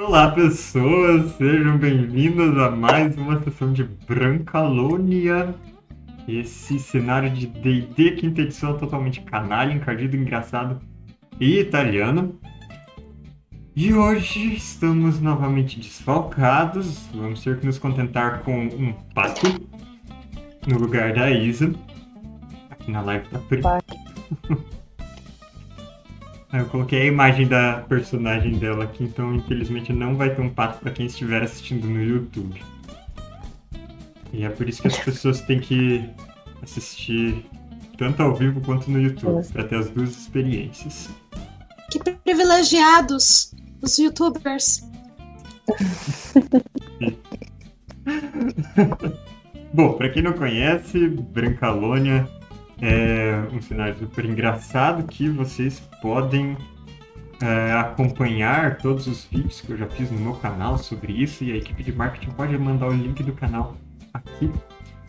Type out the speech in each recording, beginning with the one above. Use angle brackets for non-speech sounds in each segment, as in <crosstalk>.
Olá, pessoas, sejam bem-vindas a mais uma sessão de Brancalônia. Esse cenário de D&D quinta edição totalmente canalha, encardido, engraçado e italiano. E hoje estamos novamente desfalcados. Vamos ter que nos contentar com um pato no lugar da Isa. Aqui na live tá preto. <laughs> Eu coloquei a imagem da personagem dela aqui, então infelizmente não vai ter um pato para quem estiver assistindo no YouTube. E é por isso que as pessoas têm que assistir tanto ao vivo quanto no YouTube, para ter as duas experiências. Que privilegiados os youtubers. <laughs> Bom, para quem não conhece, Brancalônia é um cenário super engraçado que vocês podem é, acompanhar todos os vídeos que eu já fiz no meu canal sobre isso e a equipe de marketing pode mandar o link do canal aqui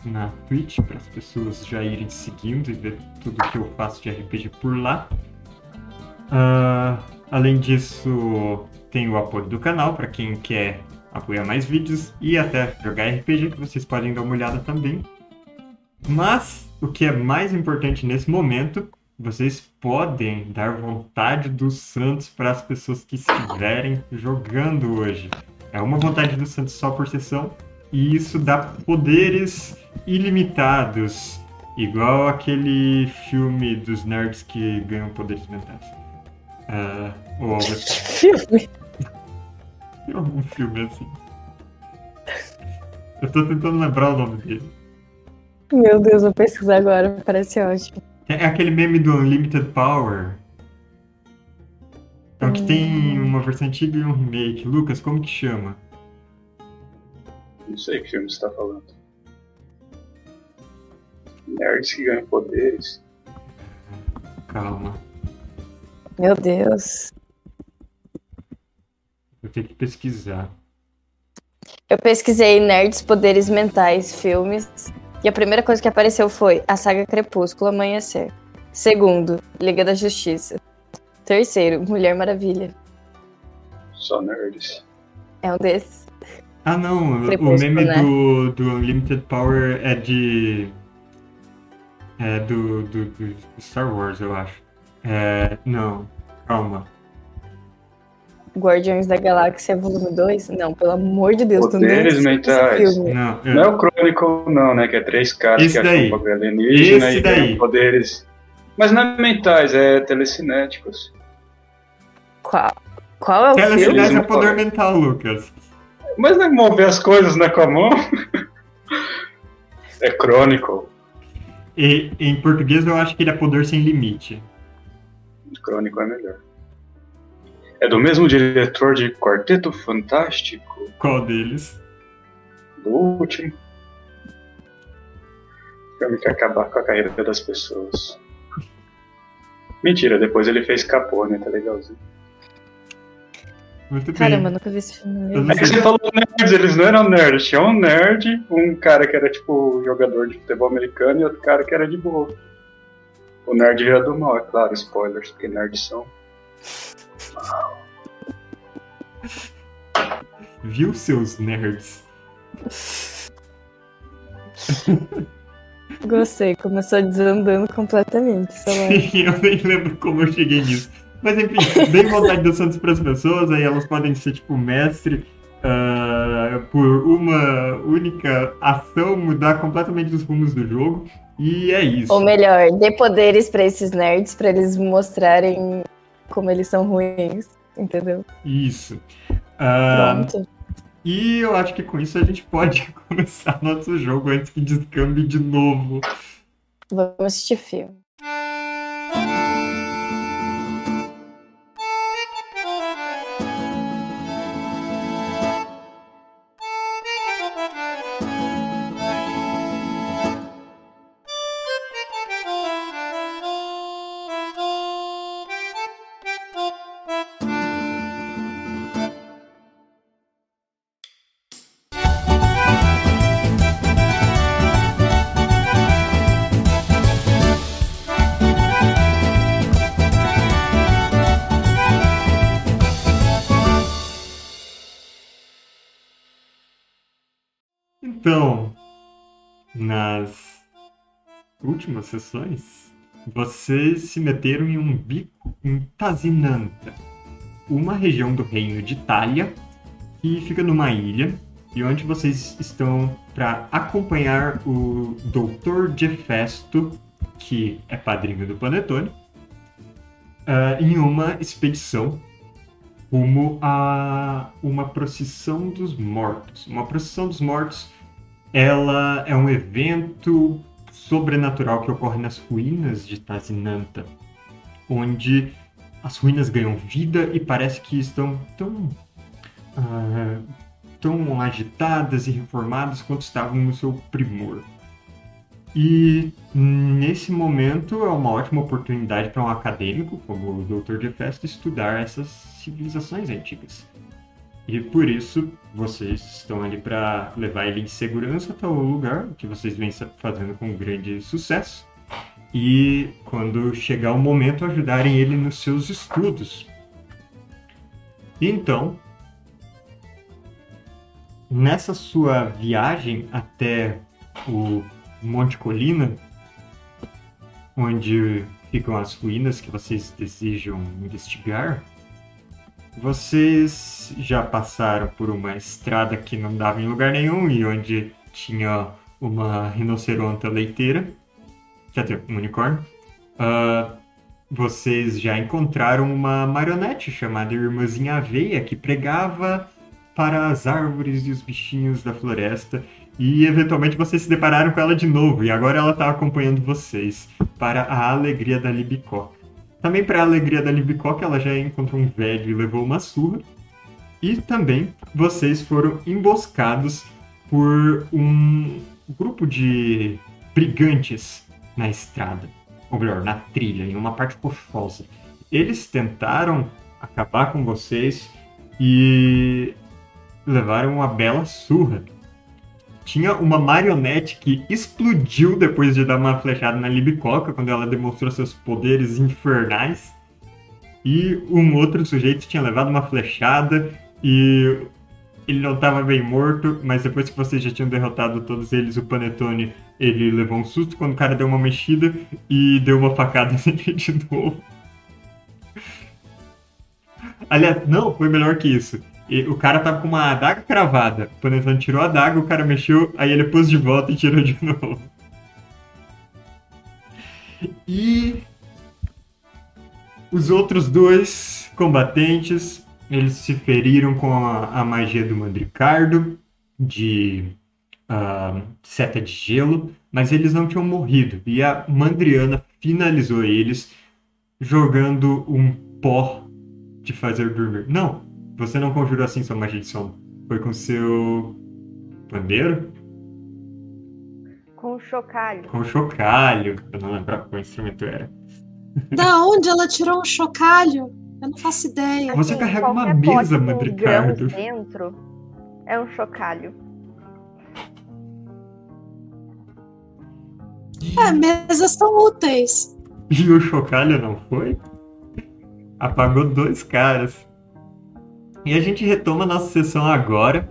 na Twitch para as pessoas já irem seguindo e ver tudo que eu faço de RPG por lá. Uh, além disso, tem o apoio do canal para quem quer apoiar mais vídeos e até jogar RPG que vocês podem dar uma olhada também. Mas o que é mais importante nesse momento, vocês podem dar vontade do Santos para as pessoas que estiverem jogando hoje. É uma vontade do Santos só por sessão e isso dá poderes ilimitados, igual aquele filme dos nerds que ganham poderes mentais. Uh, ou algo assim. <laughs> Filme? Algum filme assim. Eu tô tentando lembrar o nome dele. Meu Deus, vou pesquisar agora, parece ótimo. É aquele meme do Unlimited Power. Então que tem hum. uma versão antiga e um remake. Lucas, como que chama? Não sei que filme você tá falando. Nerds que ganham poderes. Calma. Meu Deus. Vou ter que pesquisar. Eu pesquisei Nerds Poderes Mentais Filmes e a primeira coisa que apareceu foi a saga Crepúsculo Amanhecer. Segundo, Liga da Justiça. Terceiro, Mulher Maravilha. Só nerds. É um desses. Ah, não. o meme né? do, do Unlimited Power é de. É do, do, do Star Wars, eu acho. É. Não. Calma. Guardiões da Galáxia Volume 2? Não, pelo amor de Deus, Poderes tu não mentais. Não, eu... não é o Crônico, não, né? Que é três caras Esse que daí. acham alienígena Esse e daí. poderes. Mas não é mentais, é telecinéticos. Qual? Qual é o filme? é poder mental, Lucas. Mas não é mover as coisas né, com a mão? é crônico. E em português eu acho que ele é poder sem limite. Crônico é melhor. É do mesmo diretor de Quarteto Fantástico? Qual deles? Do último. Filme que acabar com a carreira das pessoas. Mentira, depois ele fez Capone, tá legalzinho. Muito bem. Caramba, nunca vi esse filme. É que você falou nerds, eles não eram nerds. Tinha um nerd, um cara que era tipo jogador de futebol americano e outro cara que era de boa. O nerd era do mal, é claro, spoilers, porque nerds são. Viu, seus nerds? <laughs> Gostei, começou desandando completamente. Sim, <laughs> eu nem lembro como eu cheguei nisso. Mas enfim, bem vontade do Santos para as pessoas, aí elas podem ser tipo mestre uh, por uma única ação, mudar completamente os rumos do jogo. E é isso. Ou melhor, dê poderes para esses nerds para eles mostrarem como eles são ruins, entendeu? Isso. Uh, Pronto. E eu acho que com isso a gente pode <laughs> começar nosso jogo antes que descambe de novo. Vamos assistir filme. Últimas sessões, vocês se meteram em um bico em Tazinanta, uma região do reino de Itália que fica numa ilha e onde vocês estão para acompanhar o Dr. Gefesto, que é padrinho do Panetone, uh, em uma expedição rumo a uma procissão dos mortos. Uma procissão dos mortos, ela é um evento sobrenatural que ocorre nas ruínas de Tazinanta, onde as ruínas ganham vida e parece que estão tão uh, tão agitadas e reformadas quanto estavam no seu primor. E nesse momento é uma ótima oportunidade para um acadêmico como o Dr. de Festa estudar essas civilizações antigas. E por isso vocês estão ali para levar ele em segurança até o lugar, que vocês vêm fazendo com grande sucesso. E quando chegar o momento, ajudarem ele nos seus estudos. Então, nessa sua viagem até o Monte Colina, onde ficam as ruínas que vocês desejam investigar, vocês já passaram por uma estrada que não dava em lugar nenhum e onde tinha uma rinoceronte leiteira, quer dizer, um unicórnio. Uh, vocês já encontraram uma marionete chamada Irmãzinha Aveia que pregava para as árvores e os bichinhos da floresta e eventualmente vocês se depararam com ela de novo e agora ela está acompanhando vocês para a alegria da Libicó. Também para a alegria da Libicó que ela já encontrou um velho e levou uma surra. E também vocês foram emboscados por um grupo de brigantes na estrada, ou melhor, na trilha, em uma parte rochosa. Eles tentaram acabar com vocês e levaram uma bela surra. Tinha uma marionete que explodiu depois de dar uma flechada na Libicoca, quando ela demonstrou seus poderes infernais. E um outro sujeito tinha levado uma flechada e ele não estava bem morto, mas depois que vocês já tinham derrotado todos eles, o Panetone, ele levou um susto quando o cara deu uma mexida e deu uma facada <laughs> nele de novo. Aliás, não, foi melhor que isso. E o cara tava com uma adaga cravada. O Panetone tirou a adaga, o cara mexeu, aí ele pôs de volta e tirou de <laughs> novo. E os outros dois combatentes, eles se feriram com a, a magia do Mandricardo, de uh, seta de gelo, mas eles não tinham morrido. E a Mandriana finalizou eles jogando um pó de fazer dormir. Não, você não conjurou assim sua magia de sono. Foi com seu pandeiro? Com o chocalho. Com o chocalho. Eu não lembrava qual instrumento era. Da onde ela tirou o chocalho? Eu não faço ideia. Você assim, carrega uma mesa, Madricardo. dentro é um chocalho. É, mesas são úteis. E o chocalho não foi? Apagou dois caras. E a gente retoma nossa sessão agora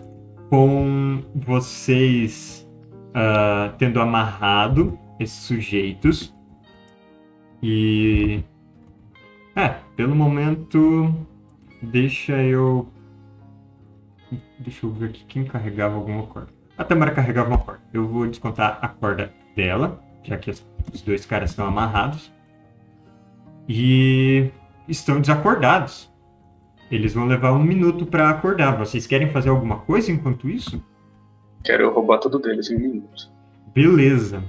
com vocês uh, tendo amarrado esses sujeitos. E. É, pelo momento. Deixa eu. Deixa eu ver aqui quem carregava alguma corda. A Tamara carregava uma corda. Eu vou descontar a corda dela, já que os dois caras estão amarrados. E estão desacordados. Eles vão levar um minuto para acordar. Vocês querem fazer alguma coisa enquanto isso? Quero roubar tudo deles em um minuto. Beleza.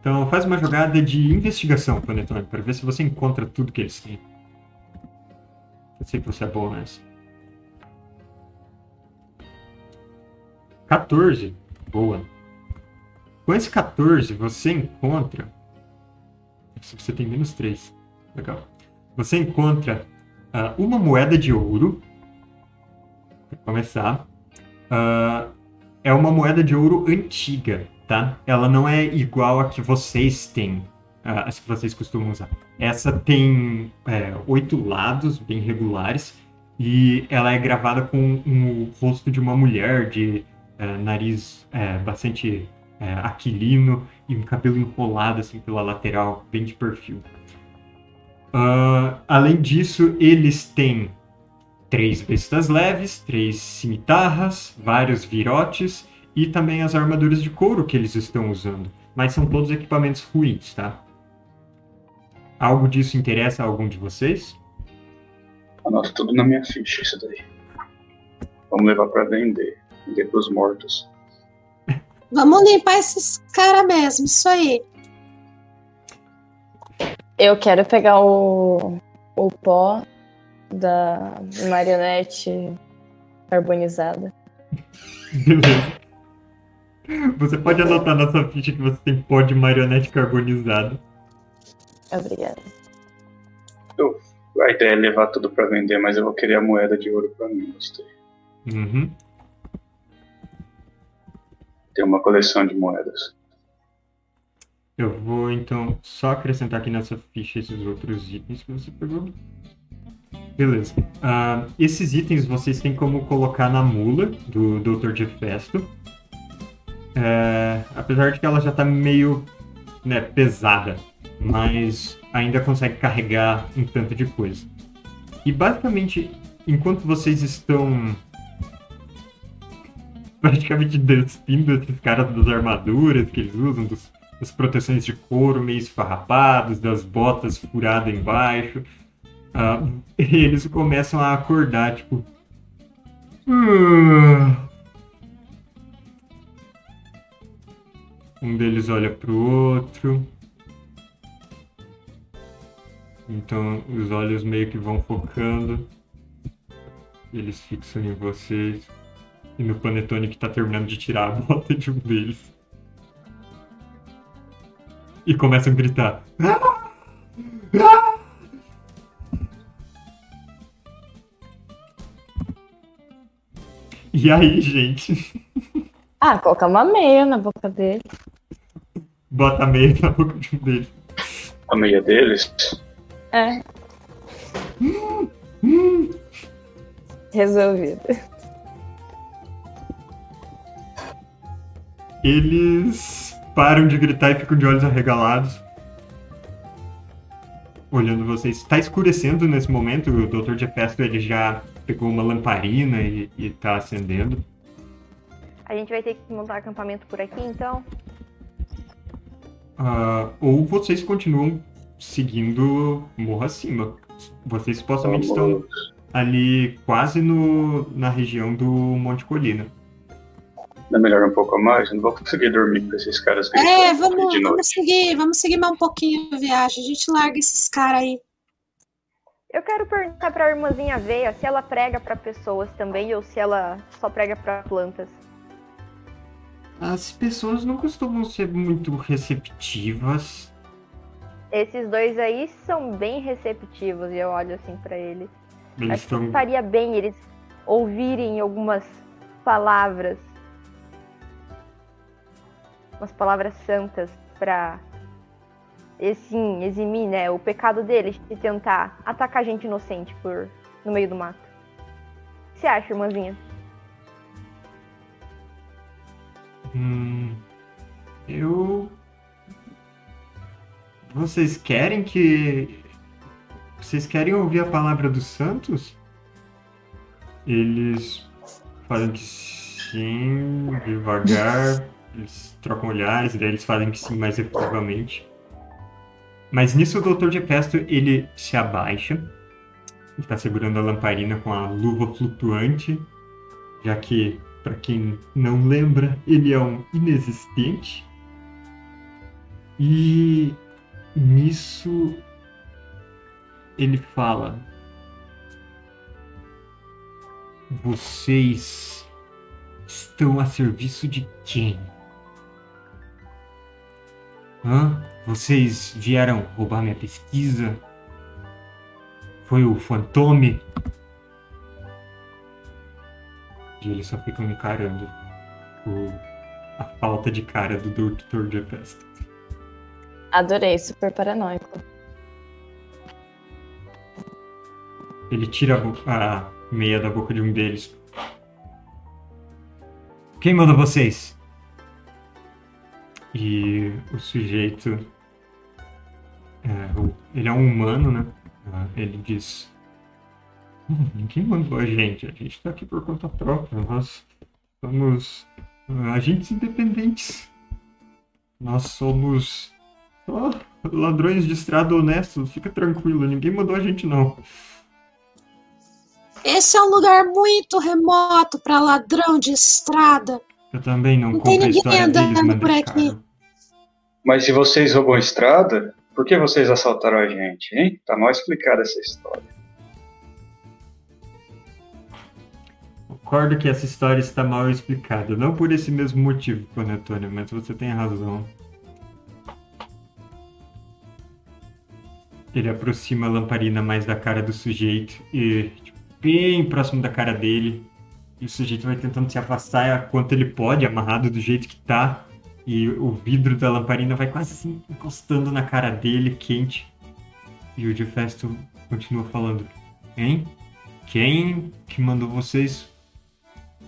Então faz uma jogada de investigação, Panetone, para ver se você encontra tudo que eles têm. Eu sei que você é bom nessa. 14. Boa. Com esse 14, você encontra. Você tem menos 3. Legal. Você encontra uh, uma moeda de ouro. Para começar. Uh, é uma moeda de ouro antiga, tá? Ela não é igual a que vocês têm, uh, as que vocês costumam usar. Essa tem é, oito lados bem regulares e ela é gravada com o rosto de uma mulher de é, nariz é, bastante é, aquilino e um cabelo enrolado assim pela lateral, bem de perfil. Ah, além disso, eles têm três bestas leves, três cimitarras, vários virotes e também as armaduras de couro que eles estão usando. Mas são todos equipamentos ruins, tá? Algo disso interessa a algum de vocês? Anota tudo na minha ficha isso daí. Vamos levar pra vender. Vender pros mortos. Vamos limpar esses caras mesmo, isso aí. Eu quero pegar o, o pó da marionete carbonizada. Beleza. <laughs> Você pode anotar na sua ficha que você tem pó de marionete carbonizado. Obrigada. A ideia é levar tudo pra vender, mas eu vou querer a moeda de ouro pra mim, gostei. Uhum. Tem uma coleção de moedas. Eu vou então só acrescentar aqui nessa ficha esses outros itens que você pegou. Beleza. Ah, esses itens vocês têm como colocar na mula do Dr. Gefesto. É, apesar de que ela já tá meio né, pesada, mas ainda consegue carregar um tanto de coisa. E basicamente, enquanto vocês estão praticamente <laughs> despindo esses caras das armaduras que eles usam, dos, das proteções de couro meio esfarrapadas, das botas furadas embaixo, ah, <laughs> eles começam a acordar, tipo. "Ah." Um deles olha pro outro. Então os olhos meio que vão focando. Eles fixam em vocês. E no Panetone que tá terminando de tirar a bota de um deles. E começam a gritar. E aí, gente? Ah, colocar uma meia na boca dele. Bota a meia na boca de um deles. A meia deles? É. Resolvido. Eles param de gritar e ficam de olhos arregalados. Olhando vocês. Tá escurecendo nesse momento. O Dr. Jefesto ele já pegou uma lamparina e, e tá acendendo. A gente vai ter que montar acampamento por aqui, então. Ah, ou vocês continuam seguindo morro acima. Vocês supostamente estão ali quase no, na região do Monte Colina. É melhor um pouco a mais? Eu não vou conseguir dormir com esses caras É, gritando aqui vamos, de vamos seguir, vamos seguir mais um pouquinho a viagem. A gente larga esses caras aí. Eu quero perguntar pra irmãzinha Veia se ela prega pra pessoas também ou se ela só prega pra plantas. As pessoas não costumam ser muito receptivas. Esses dois aí são bem receptivos e eu olho assim pra eles. Eles Acho que estão. faria bem eles ouvirem algumas palavras. Umas palavras santas pra assim, eximir, né, o pecado deles de tentar atacar gente inocente por no meio do mato. O que você acha, irmãzinha? Hum, eu. Vocês querem que. Vocês querem ouvir a palavra dos santos? Eles fazem que sim, devagar. <laughs> Eles trocam olhares, e daí eles fazem que sim mais efetivamente. Mas nisso o Dr. Gepesto, ele se abaixa. Ele tá segurando a lamparina com a luva flutuante. Já que, para quem não lembra, ele é um inexistente. E nisso ele fala: Vocês estão a serviço de quem? Hã? Vocês vieram roubar minha pesquisa? Foi o Fantome? E eles só ficam encarando o- a falta de cara do Dr. Jefesto. Adorei, super paranoico. Ele tira a, a meia da boca de um deles. Quem manda vocês? E o sujeito. é, ele é um humano, né? Ah, ele diz: "Hum, Ninguém mandou a gente. A gente tá aqui por conta própria. Nós somos ah, agentes independentes. Nós somos só ladrões de estrada honestos. Fica tranquilo, ninguém mandou a gente, não. Esse é um lugar muito remoto pra ladrão de estrada. Eu também não Não compro a história deles, por aqui. Mas se vocês roubam estrada, por que vocês assaltaram a gente, hein? Tá mal explicada essa história. Concordo que essa história está mal explicada. Não por esse mesmo motivo, Panetone, mas você tem razão. Ele aproxima a lamparina mais da cara do sujeito e tipo, bem próximo da cara dele. E o sujeito vai tentando se afastar quanto ele pode, amarrado do jeito que tá. E o vidro da lamparina vai quase assim encostando na cara dele, quente. E o de Festo continua falando: Hein? Quem que mandou vocês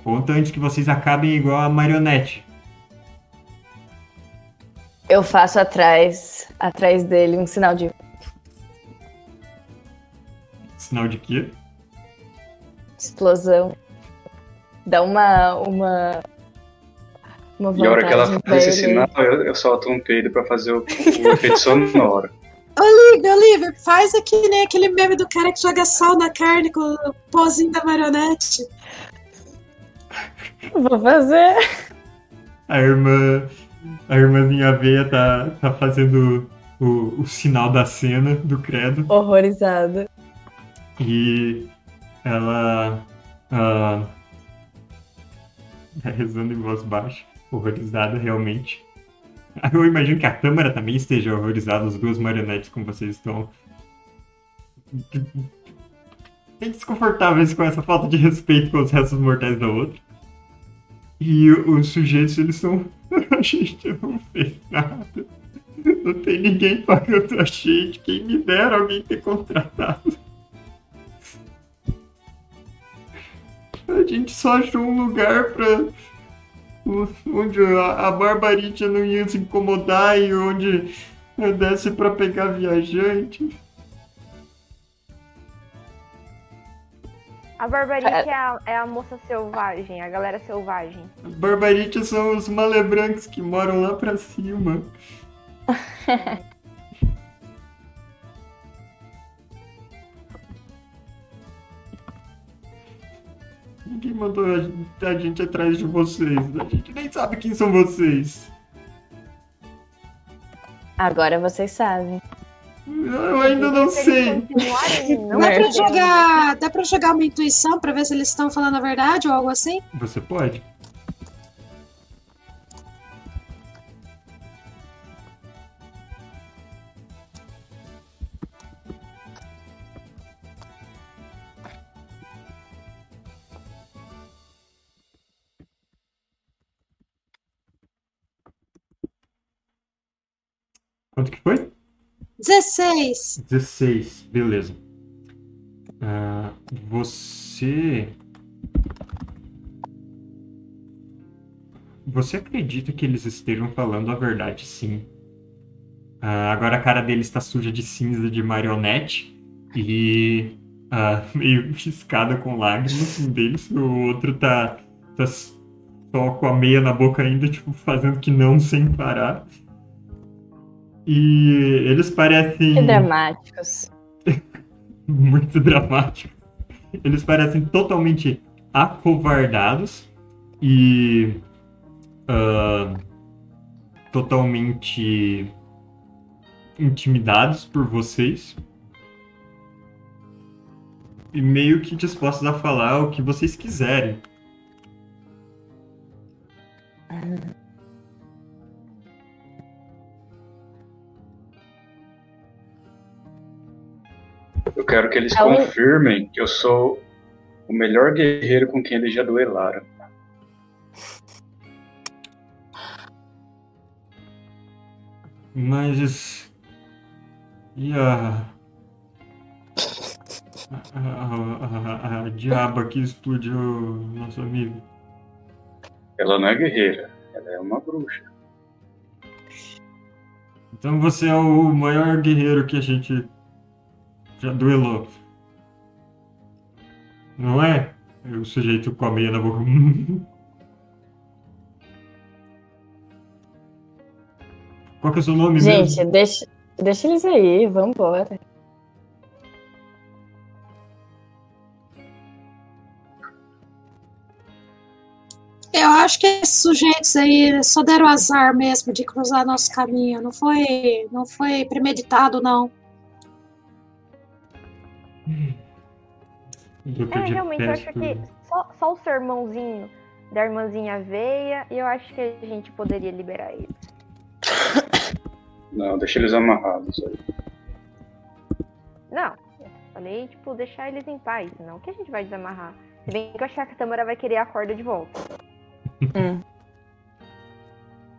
Conta antes que vocês acabem igual a marionete. Eu faço atrás, atrás dele um sinal de Sinal de quê? explosão. Dá uma uma uma E a hora que ela faz esse sinal, eu, eu solto um peido pra fazer o, o efeito sonoro. <laughs> Olivia, Olivia, faz aqui nem aquele meme do cara que joga sal na carne com o pozinho da marionete. Vou fazer. A irmã. A irmãzinha Veia tá, tá fazendo o, o sinal da cena do credo. Horrorizada. E ela. ah, tá <laughs> rezando em voz baixa, horrorizada realmente. Eu imagino que a câmera também esteja horrorizada, as duas marionetes como vocês estão. Bem desconfortáveis com essa falta de respeito com os restos mortais da outra. E os sujeitos, eles são. <laughs> A gente não fez nada. Não tem ninguém pagando a gente. Quem me dera alguém ter contratado. A gente só achou um lugar pra. onde a, a barbarita não ia se incomodar e onde desse pra pegar viajante. A Barbarita é a, é a moça selvagem, a galera selvagem. Barbaritas são os malebrancos que moram lá pra cima. <laughs> Ninguém mandou a, a gente atrás de vocês. A gente nem sabe quem são vocês. Agora vocês sabem. Eu ainda não sei. <laughs> não Dá pra jogar. Dá pra jogar uma intuição pra ver se eles estão falando a verdade ou algo assim? Você pode? Quanto que foi? 16. 16, beleza. Ah, você. Você acredita que eles estejam falando a verdade, sim. Ah, agora a cara dele está suja de cinza de marionete e ah, <laughs> meio piscada com lágrimas. Um deles, o outro tá, tá só com a meia na boca ainda, tipo, fazendo que não sem parar. E eles parecem Que dramáticos. <laughs> muito dramático. Eles parecem totalmente acovardados e ah, totalmente intimidados por vocês e meio que dispostos a falar o que vocês quiserem. Eu quero que eles É um- confirmem que eu sou o melhor guerreiro com quem eles já duelaram. Mas. E a. A, a, a, a diaba que explodiu nosso amigo? Ela não é guerreira, ela é uma bruxa. Então você é o maior guerreiro que a gente já duelou. Não é? O sujeito com a meia na boca. <laughs> Qual que é o seu nome Gente, mesmo? deixa, deixa eles aí, vambora. Eu acho que esses sujeitos aí só deram azar mesmo de cruzar nosso caminho. Não foi, não foi premeditado, não. É, realmente, eu acho que só, só o sermãozinho da irmãzinha veia e eu acho que a gente poderia liberar eles. Não, deixa eles amarrados aí. Não, eu falei, tipo, deixar eles em paz, não que a gente vai desamarrar. Se bem que eu achar que a Tamara vai querer a corda de volta. Hum.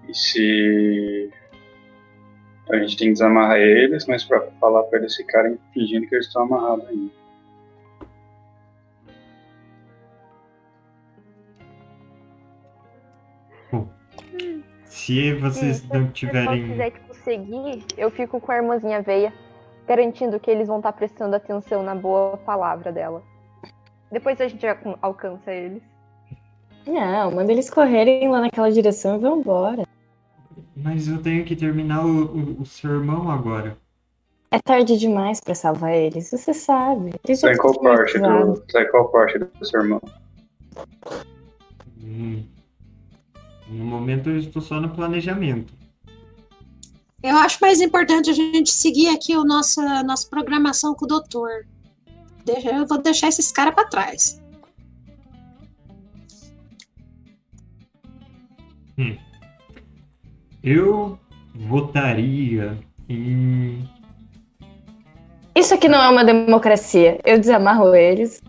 E se. A gente tem que desamarrar eles, mas pra falar pra eles ficarem fingindo que eles estão amarrados ainda. Se vocês Sim, não Se o tiverem. quiser, tipo, seguir, eu fico com a irmãzinha veia, garantindo que eles vão estar prestando atenção na boa palavra dela. Depois a gente já alcança eles. Não, manda eles correrem lá naquela direção e vambora. Mas eu tenho que terminar o, o, o sermão agora. É tarde demais pra salvar eles, você sabe. Eles já Tá qual parte do. Tá em qual parte do seu irmão? Hum. No momento eu estou só no planejamento. Eu acho mais importante a gente seguir aqui o nosso, a nossa programação com o doutor. Deixa- Eu vou deixar esses caras pra trás. Eu votaria em. Isso aqui não é uma democracia. Eu desamarro eles.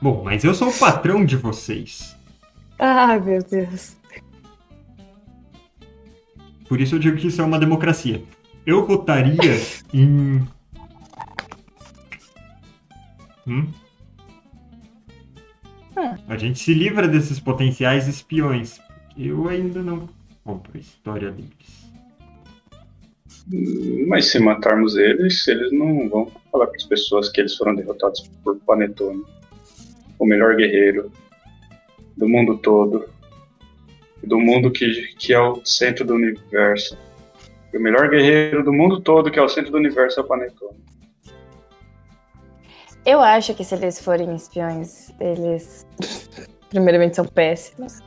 Bom, mas eu sou o patrão de vocês. Ai, meu Deus. Por isso eu digo que isso é uma democracia. Eu votaria <laughs> em. Hum? Ah. A gente se livra desses potenciais espiões. Eu ainda não compro a história deles. Mas se matarmos eles, eles não vão falar para as pessoas que eles foram derrotados por Panetone. O melhor guerreiro do mundo todo. Do mundo que, que é o centro do universo. O melhor guerreiro do mundo todo, que é o centro do universo, é o Panetone. Eu acho que se eles forem espiões, eles primeiramente são péssimos.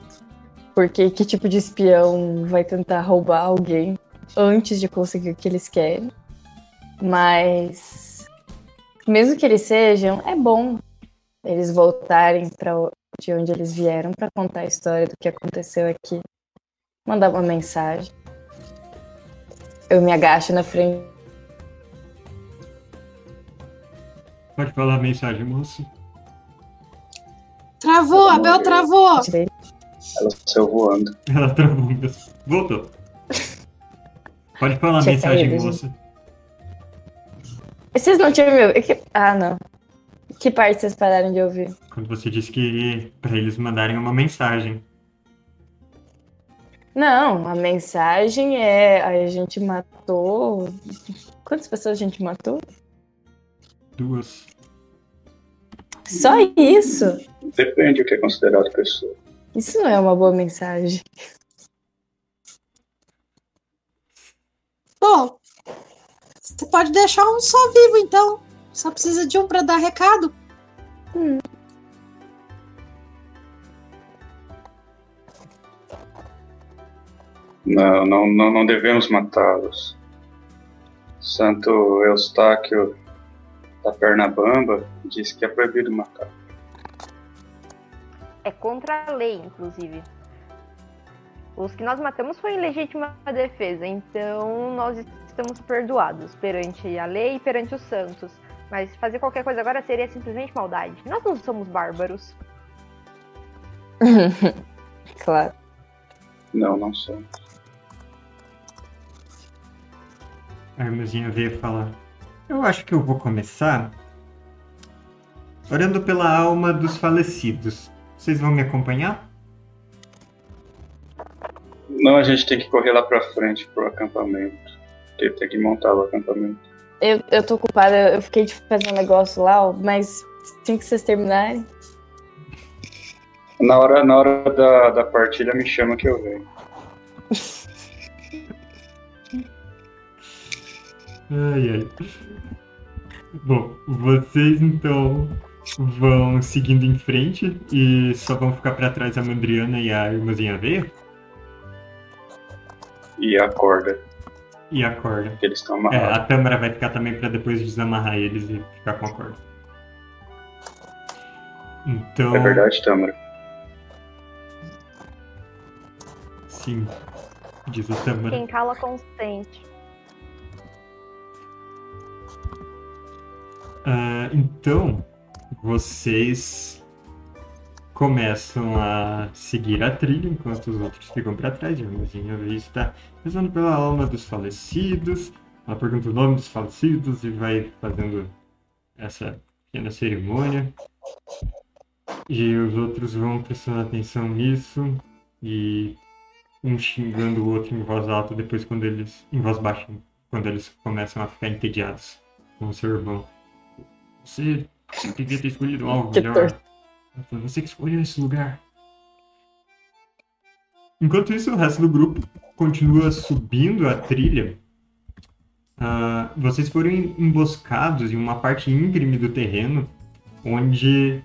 Porque que tipo de espião vai tentar roubar alguém antes de conseguir o que eles querem? Mas mesmo que eles sejam, é bom eles voltarem para de onde eles vieram para contar a história do que aconteceu aqui. Mandar uma mensagem. Eu me agacho na frente Pode falar a mensagem, moço? Travou, a Bel travou. dele. Ela saiu voando. <laughs> Ela travou mesmo. Voltou. Pode falar a Tinha mensagem, caído, moça. Vocês não tinham me ouvido? Ah, não. Que parte vocês pararam de ouvir? Quando você disse que para eles mandarem uma mensagem. Não, a mensagem é a gente matou. Quantas pessoas a gente matou? Duas. Só isso. Depende do que é considerado pessoa. Isso não é uma boa mensagem. Bom, você pode deixar um só vivo, então. Só precisa de um pra dar recado. Não, não, não, não devemos matá-los. Santo Eustáquio da Pernabamba disse que é proibido matar. É contra a lei, inclusive. Os que nós matamos foi em legítima defesa, então nós estamos perdoados perante a lei e perante os santos. Mas fazer qualquer coisa agora seria simplesmente maldade. Nós não somos bárbaros. <laughs> claro. Não, não somos. A irmãzinha veio falar. Eu acho que eu vou começar orando pela alma dos falecidos. Vocês vão me acompanhar? Não, a gente tem que correr lá pra frente pro acampamento. Porque tem que montar o acampamento. Eu, eu tô ocupada, eu fiquei de fazer um negócio lá, ó, mas assim que vocês terminarem. Na hora, na hora da, da partilha, me chama que eu venho. Ai, ai. Bom, vocês então vão seguindo em frente e só vão ficar pra trás a Mandriana e a irmãzinha Aveia E a corda, e a corda. que eles estão É, amarrados. a Tâmara vai ficar também pra depois desamarrar eles e ficar com a corda. Então. É, verdade, Tâmara? Sim. Diz a Tâmara. Quem cala consente. Ah, então, vocês começam a seguir a trilha enquanto os outros ficam para trás. A irmãzinha Aveia está rezando pela alma dos falecidos. Ela pergunta o nome dos falecidos e vai fazendo essa pequena cerimônia. E os outros vão prestando atenção nisso e um xingando o outro em voz alta depois quando eles em voz baixa quando eles começam a ficar entediados com o seu irmão. Você devia ter escolhido algo Que melhor. Foi você que escolheu esse lugar. Enquanto isso, o resto do grupo continua subindo a trilha. Ah, vocês foram em- emboscados em uma parte íngreme do terreno, onde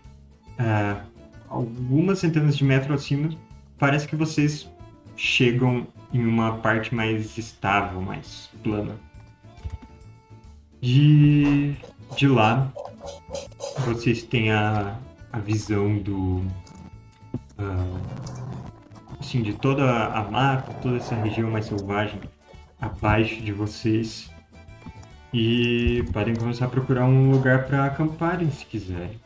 ah, algumas centenas de metros acima parece que vocês chegam em uma parte mais estável, mais plana. De, de lá, vocês têm a, a visão do. ah, assim, de toda a mata, toda essa região mais selvagem abaixo de vocês. E podem começar a procurar um lugar para acamparem se quiserem.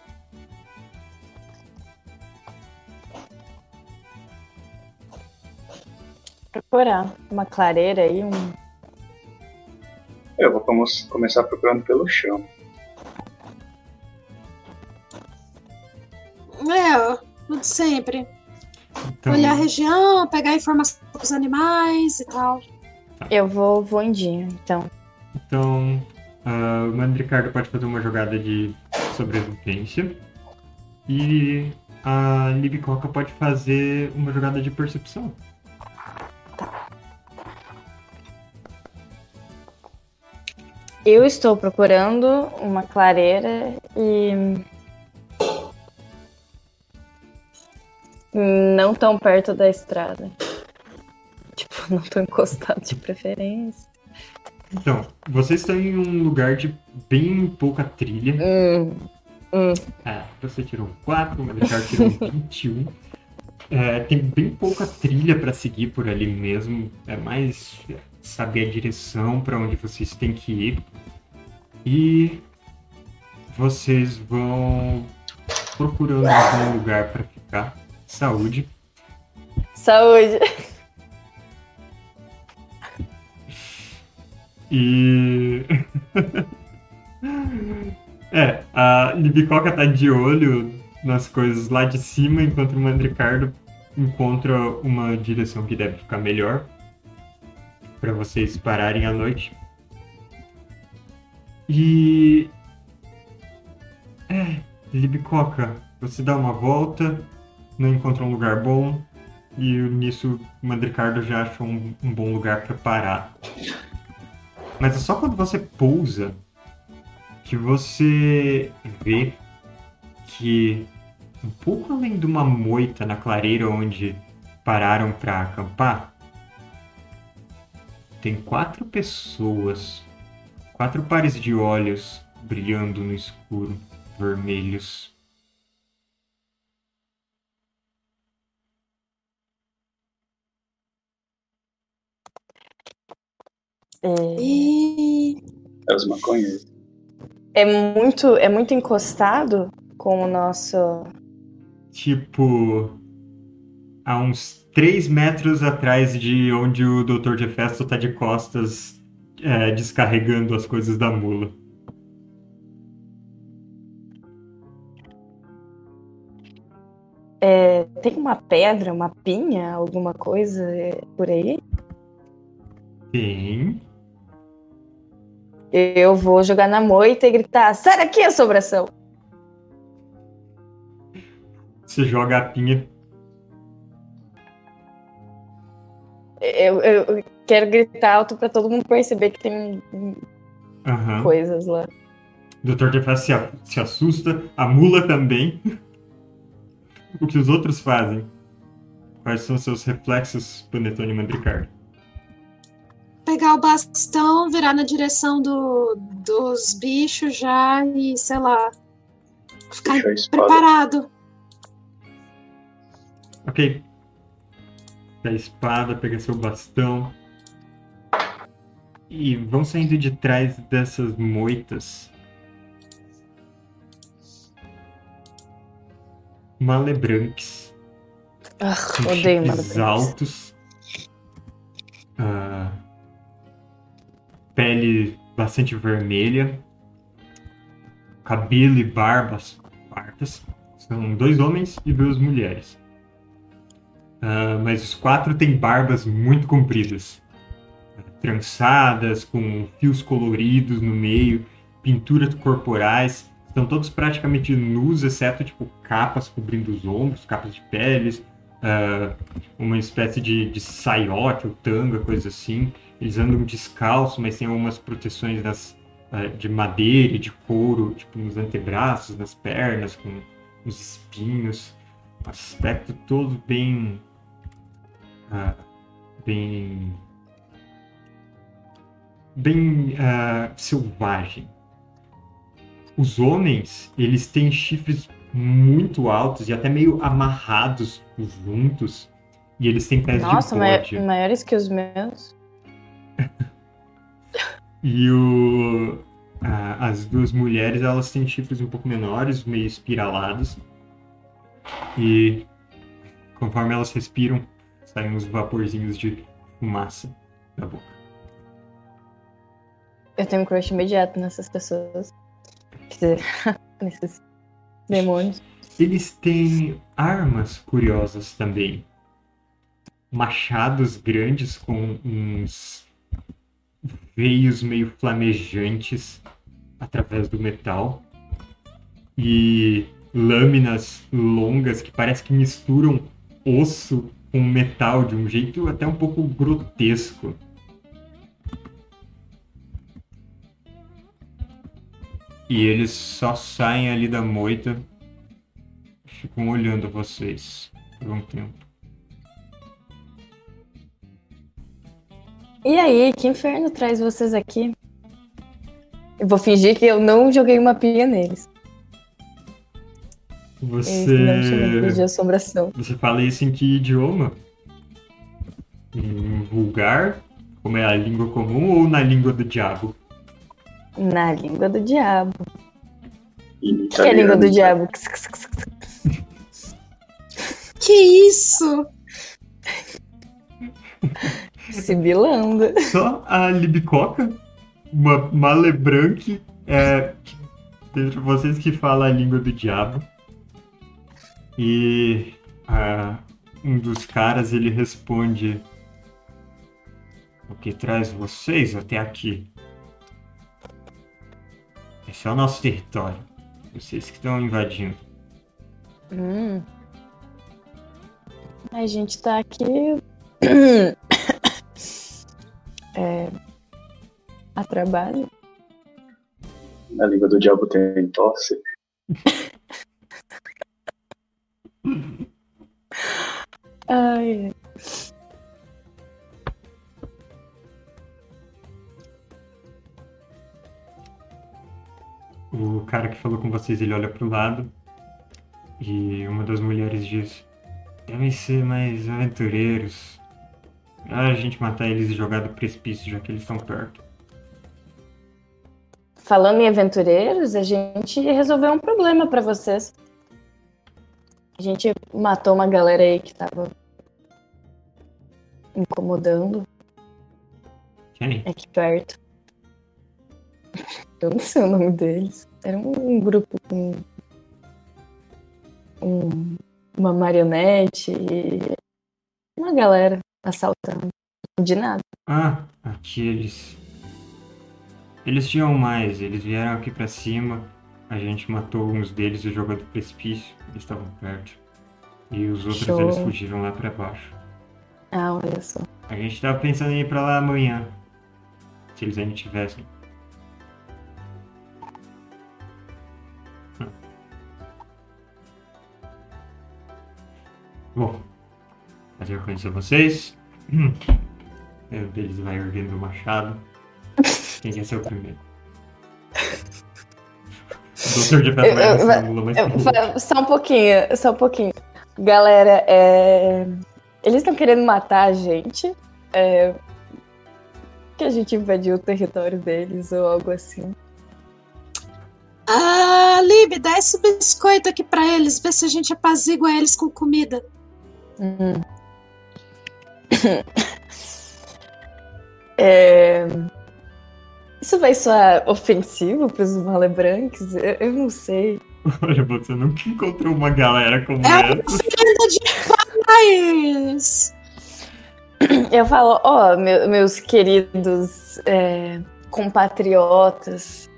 Procurar uma clareira aí, um. Eu vou come- começar procurando pelo chão. É, tudo sempre. Então, Olhar a região, pegar informação dos animais e tal. Eu vou, vou indinho, então. então ah, o Mandricardo pode fazer uma jogada de sobrevivência. E a Libicoca pode fazer uma jogada de percepção. Eu estou procurando uma clareira e. Não tão perto da estrada. Tipo, <laughs> não tão encostado de preferência. Então, vocês estão em um lugar de bem pouca trilha. Hum, É, você tirou um 4, o Mandricardo tirou um <laughs> 21. É, tem bem pouca trilha para seguir por ali mesmo. É mais saber a direção para onde vocês têm que ir. E vocês vão procurando algum lugar para ficar. Saúde. saúde. E. <laughs> é, a Libicoca tá de olho nas coisas lá de cima, enquanto o Mandricardo encontra uma direção que deve ficar melhor para vocês pararem à noite. E. É, Libicoca, você dá uma volta, não encontra um lugar bom, e nisso o Mandricardo já achou um, um bom lugar para parar. Mas é só quando você pousa que você vê que um pouco além de uma moita na clareira onde pararam para acampar, tem quatro pessoas, quatro pares de olhos brilhando no escuro, vermelhos. É, E É os maconheiros. é muito, é muito encostado com o nosso. Tipo, a uns 3 metros atrás de onde o Dr. Jefesto tá de costas é, descarregando as coisas da mula. É, tem uma pedra, uma pinha, alguma coisa é, por aí? Tem. Eu vou jogar na moita e gritar: sai daqui, assombração! Você joga a pinha. Eu, eu quero gritar alto pra todo mundo perceber que tem Aham. coisas lá. O Dr. Tefaz se, se assusta, a mula também. <laughs> o que os outros fazem? Quais são seus reflexos, Panetone Mandricardo? Pegar o bastão, virar na direção do, dos bichos já e, sei lá, ficar preparado. Ok. Pega a espada, pega seu bastão. E vão saindo de trás dessas moitas. Malebranques. Ah, odeio Malebranques. altos. ah, pele bastante vermelha. Cabelo e barbas fartas. São dois homens e duas mulheres. Ah, mas os quatro têm barbas muito compridas. Trançadas, com fios coloridos no meio, pinturas corporais. Estão todos praticamente nus, exceto tipo capas cobrindo os ombros, capas de peles, ah, uma espécie de, de saiote ou tanga, coisa assim. Eles andam descalços, mas tem algumas proteções nas, ah, de madeira e de couro, tipo nos antebraços, nas pernas, com uns espinhos. Um aspecto todo bem. ah, bem. bem ah, selvagem. Os homens, eles têm chifres muito altos e até meio amarrados juntos. E eles têm pés Nossa, de bode. maiores que os meus. <laughs> E o, a- as duas mulheres, elas têm chifres um pouco menores, meio espiralados. E conforme elas respiram, saem uns vaporzinhos de fumaça da boca. Eu tenho um crush imediato nessas pessoas. Quer dizer, <laughs> nesses demônios. Eles têm armas curiosas também. Machados grandes com uns veios meio flamejantes através do metal. E lâminas longas que parece que misturam osso com metal de um jeito até um pouco grotesco. E eles só saem ali da moita ficam olhando vocês por um tempo. E aí, que inferno traz vocês aqui? Eu vou fingir que eu não joguei uma pilha neles. Eles não de Você, assombração. você fala isso em que idioma? Em vulgar, como é a língua comum, ou na língua do diabo? Na língua do diabo. O que é a língua do diabo? Que isso? <laughs> Sibilando. Só a Libicoca, uma malebranque, é, dentre vocês que fala a língua do diabo. E ah, um dos caras ele responde: O que traz vocês até aqui? Esse é o nosso território. Vocês que estão invadindo. Hum. A gente tá aqui. <coughs> é, a trabalho. Na língua do diabo tem tosse. <laughs> Ai. O cara que falou com vocês, ele olha pro lado e uma das mulheres diz: Devem ser mais aventureiros. Melhor a gente matar eles e jogar do precipício, já que eles estão perto. Falando em aventureiros, a gente resolveu um problema pra vocês. A gente matou uma galera aí que tava incomodando Quem? aqui perto. Eu não sei o nome deles. Era um grupo com um uma marionete e uma galera assaltando. De nada. Ah, aqueles. Eles tinham mais, eles vieram aqui pra cima, a gente matou uns deles e jogou do precipício, eles estavam perto. E os outros Show. eles fugiram lá pra baixo. Ah, olha só. A gente tava pensando em ir pra lá amanhã. Se eles ainda tivessem. Hum. Bom, prazer conhecer vocês. Hum. Aí Um deles vai erguendo o machado. Quem quer ser o primeiro? Doutor de Pedra Eu- eu- Eu- só um pouquinho, só um pouquinho. Galera, é, eles estão querendo matar a gente. É... Que a gente invadiu o território deles ou algo assim. Ah, Lib, dá esse biscoito aqui pra eles, vê se a gente apazigua eles com comida. Hum. <coughs> É, Isso vai soar ofensivo para os malebranques? Eu, eu não sei. <laughs> Olha, você nunca encontrou uma galera como É essa. oferenda de paz. <coughs> Eu falo, ó, meu- meus queridos é, compatriotas,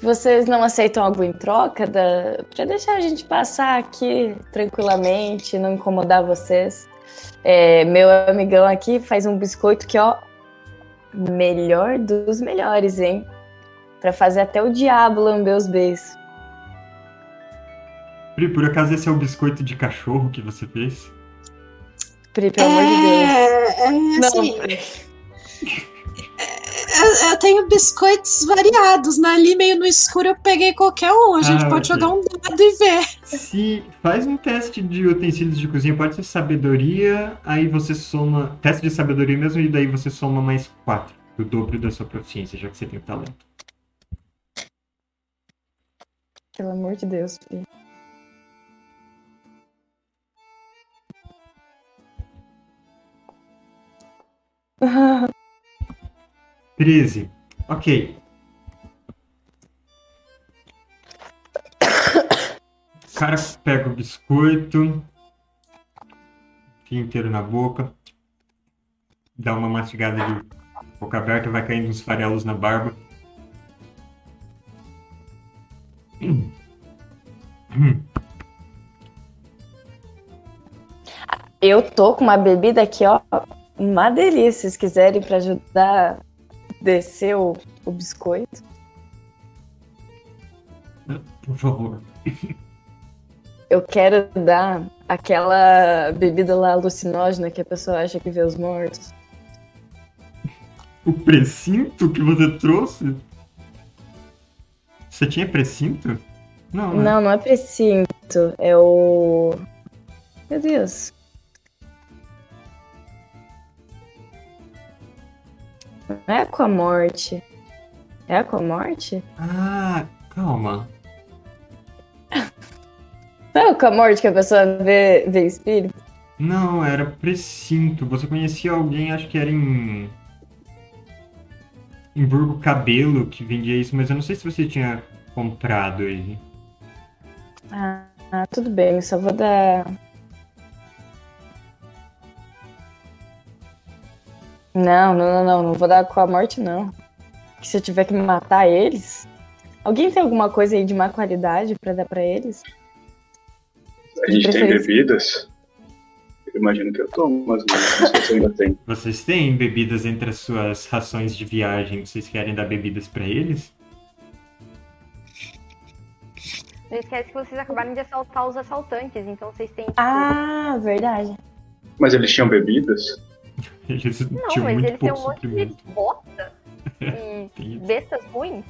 vocês não aceitam algo em troca da... para deixar a gente passar aqui tranquilamente, não incomodar vocês? É, meu amigão aqui faz um biscoito que, ó, melhor dos melhores, hein? Pra fazer até o diabo lamber os beijos. Pri, por acaso esse é o biscoito de cachorro que você fez? Pri, pelo amor de Deus. É, é Não, assim, eu, eu tenho biscoitos variados, né? Ali meio no escuro eu peguei qualquer um. A gente Ah, pode jogar um dado e ver. Se faz um teste de utensílios de cozinha, pode ser sabedoria, aí você soma. Teste de sabedoria mesmo, e daí você soma mais 4, o dobro da sua proficiência, já que você tem o talento. Pelo amor de Deus, Pri. <laughs> Ah, 13. Ok. O cara pega o biscoito, enfia inteiro na boca, dá uma mastigada de boca aberta, vai caindo uns farelos na barba. Eu tô com uma bebida aqui, ó, uma delícia. Se quiserem pra ajudar descer o, o biscoito. Por favor. Eu quero dar aquela bebida lá alucinógena que a pessoa acha que vê os mortos. O precinto que você trouxe? Você tinha precinto? Não, né? Não, não é precinto. É o. Meu Deus. Não é com a morte. É com a morte? Ah, calma. Não é com a morte que a pessoa vê, vê espírito? Não, era precinto. Você conhecia alguém, acho que era em. Em Burgo Cabelo que vendia isso, mas eu não sei se você tinha comprado ele. Ah, ah, tudo bem, só vou dar. Não, não, não, não, não vou dar com a morte, não. Que se eu tiver que matar eles. Alguém tem alguma coisa aí de má qualidade pra dar pra eles? A gente tem bebidas. Eu imagino que eu tomo, mas não sei se ainda tem. <laughs> Vocês têm bebidas entre as suas rações de viagem? Vocês querem dar bebidas pra eles? Não esquece que vocês acabaram de assaltar os assaltantes, então vocês têm. tipo, Ah, verdade. Mas eles tinham bebidas? <laughs> Eles não, tinham mas muito eles têm pouco um monte de bosta <laughs> e Tem bestas ruins.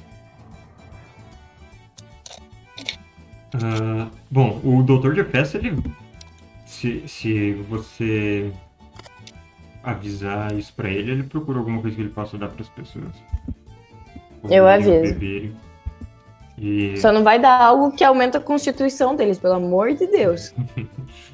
Ah, bom, o doutor de festa, ele. Se, se você avisar isso pra ele, ele procura alguma coisa que ele possa dar pras pessoas. Eu aviso. beberem. E Só não vai dar algo que aumenta a constituição deles, pelo amor de Deus. <laughs>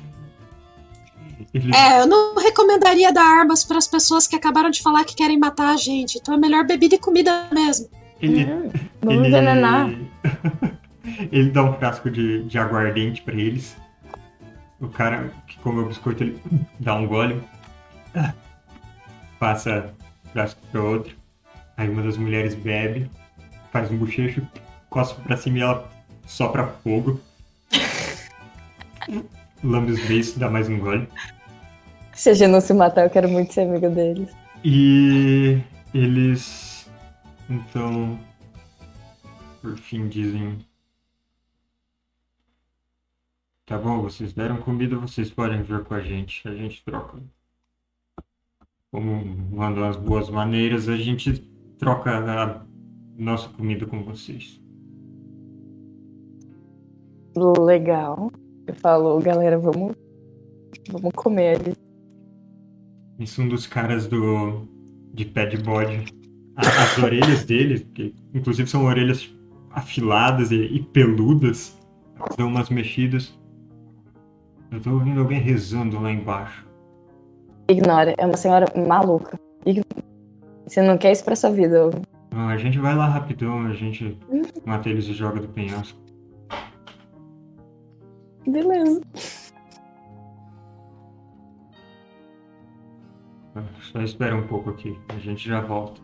É, eu não recomendaria dar armas para as pessoas que acabaram de falar que querem matar a gente. Então é melhor bebida e comida mesmo. ele, Hum, <laughs> vamos ele, envenenar. <laughs> ele dá um frasco de, de aguardente pra eles. o cara que come o biscoito, ele <laughs> dá um gole, passa o frasco para outro. Aí uma das mulheres bebe, faz um bochecho, cospe pra cima e ela sopra fogo. Lambe os beiços, dá mais um gole. Se a gente não se matar, eu quero muito ser amigo deles. E eles então por fim dizem Tá bom, vocês deram comida, vocês podem vir com a gente, a gente troca. Como mandam as boas maneiras, a gente troca a nossa comida com vocês. Legal. Eu falo, galera, vamos, vamos comer ali. Isso é um dos caras do de pé de bode. As orelhas dele, que inclusive são orelhas afiladas e, e peludas, dão umas mexidas. Eu tô ouvindo alguém rezando lá embaixo. Ignora, é uma senhora maluca. Você não quer isso pra sua vida. Ah, a gente vai lá rapidão, a gente mata eles e joga do penhasco. Beleza. Só espera um pouco aqui, a gente já volta.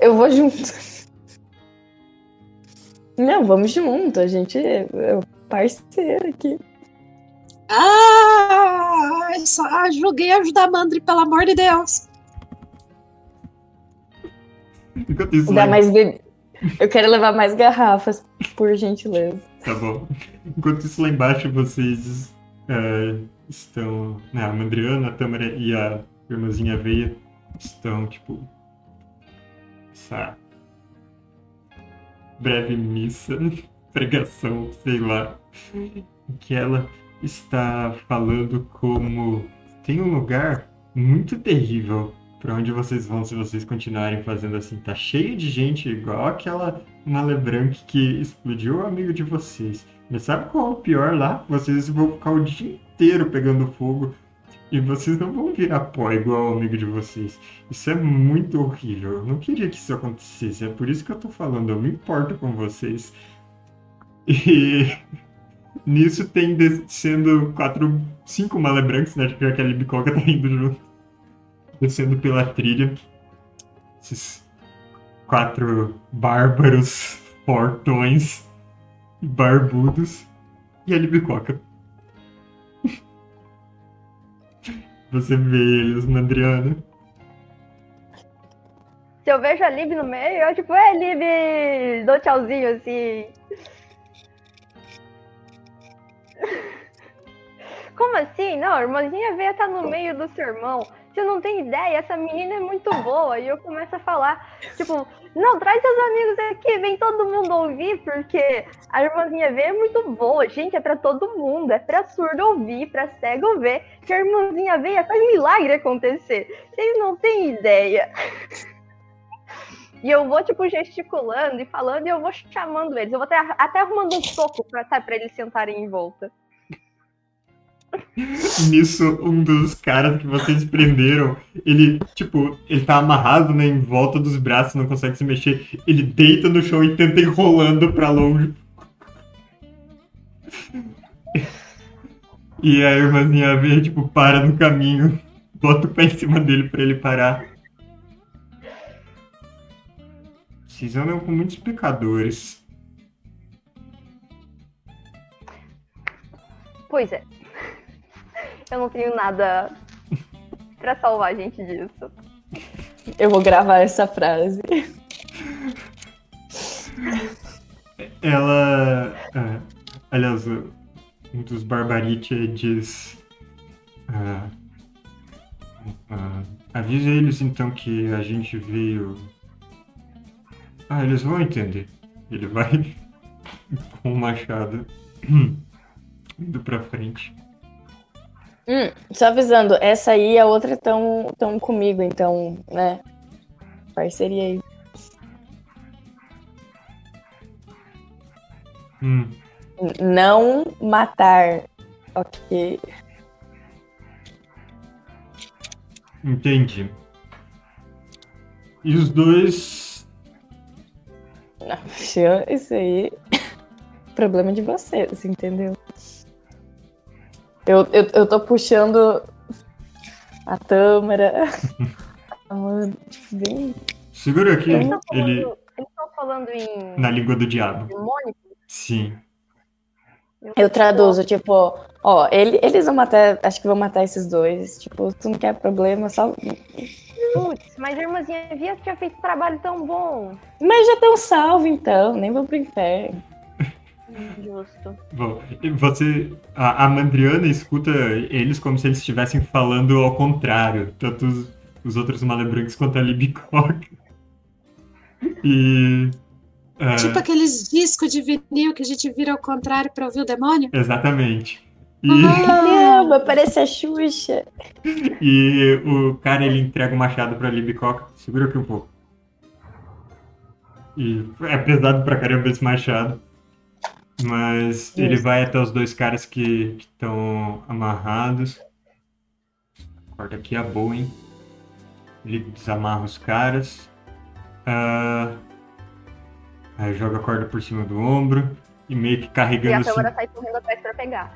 Eu vou junto. Não, vamos junto. A gente é parceiro aqui. Ah, só joguei ajudar a Mandri, pelo amor de Deus. Enquanto isso, Dá lá, mais bebê. Eu quero levar mais garrafas, por gentileza. Tá bom. Enquanto isso lá embaixo vocês é, estão. Né, a Mandriana, a Tâmara e a irmãzinha Veia estão, tipo. Essa breve missa, <laughs> pregação, sei lá. Que ela está falando como tem um lugar muito terrível pra onde vocês vão se vocês continuarem fazendo assim. Tá cheio de gente igual aquela Malebranc que explodiu o amigo de vocês. Mas sabe qual é o pior lá? Vocês vão ficar o dia inteiro pegando fogo e vocês não vão virar pó igual o amigo de vocês. Isso é muito horrível. Eu não queria que isso acontecesse. É por isso que eu tô falando. Eu me importo com vocês. E <laughs> nisso tem descendo quatro, cinco Malebrancs, né? Porque aquela bicoca tá indo junto. Descendo pela trilha. Esses quatro bárbaros fortões barbudos e a Libicoca. Você vê eles, Mandriana. Se eu vejo a Lib no meio, eu tipo, é Lib, dou tchauzinho assim. Como assim? Não, a irmãzinha veia tá no meio do seu irmão. Você não tem ideia, essa menina é muito boa. E eu começo a falar, tipo, não, traz seus amigos aqui, vem todo mundo ouvir, porque a irmãzinha veia é muito boa. Gente, é pra todo mundo, é pra surdo ouvir, pra cego ver. Que a irmãzinha veia faz milagre acontecer. Vocês não têm ideia. E eu vou, tipo, gesticulando e falando, e eu vou chamando eles. Eu vou até, até arrumando um soco sabe, pra eles sentarem em volta. Nisso, um dos caras que vocês prenderam, ele, tipo, ele tá amarrado, né, em volta dos braços, não consegue se mexer. Ele deita no chão e tenta ir rolando pra longe. E a irmãzinha vê, tipo, para no caminho, bota o pé em cima dele pra ele parar. Vocês andam com muitos pecadores. Pois é. Eu não tenho nada <laughs> pra salvar a gente disso. Eu vou gravar essa frase. Ela. ah, aliás, um dos Barbarite diz. ah, ah, avisa eles então que a gente veio. Ah, eles vão entender. Ele vai <laughs> com o machado <clears throat> indo pra frente. Hum, só avisando, essa aí e a outra estão tão comigo, então, né? Parceria aí. Hum, Não matar. Ok. entendi. E os dois. Não, <laughs> Isso aí. <laughs> Problema de vocês, entendeu? Eu, eu, eu tô puxando a Tâmara. <laughs> Mano, tipo, bem. Segura aqui, Eles estão falando, ele eles estão falando em na língua do diabo. demônio? Sim. Eu traduzo, tipo, ó, ele, eles vão matar, acho que vão matar esses dois. Tipo, tu não quer problema, só. Putz, mas a irmãzinha Via tinha feito um trabalho tão bom. Mas já estão salvo, então, nem vão pro inferno. Justo. Bom, e você, a, a Mandriana escuta eles como se eles estivessem falando ao contrário, tanto os, os outros Malebrancos quanto a Libicoca. <laughs> E. é, Tipo aqueles discos de vinil que a gente vira ao contrário pra ouvir o demônio. Exatamente. E, <laughs> Caramba, parece a Xuxa. e o cara ele entrega o machado pra Libicoca. Segura aqui um pouco. E é pesado pra caramba esse machado. Mas ele Isso. vai até os dois caras que estão amarrados. Corta aqui a boa, hein? Ele desamarra os caras. Ah, aí joga a corda por cima do ombro. E meio que E a carregando, assim, câmera sai correndo atrás pra pegar.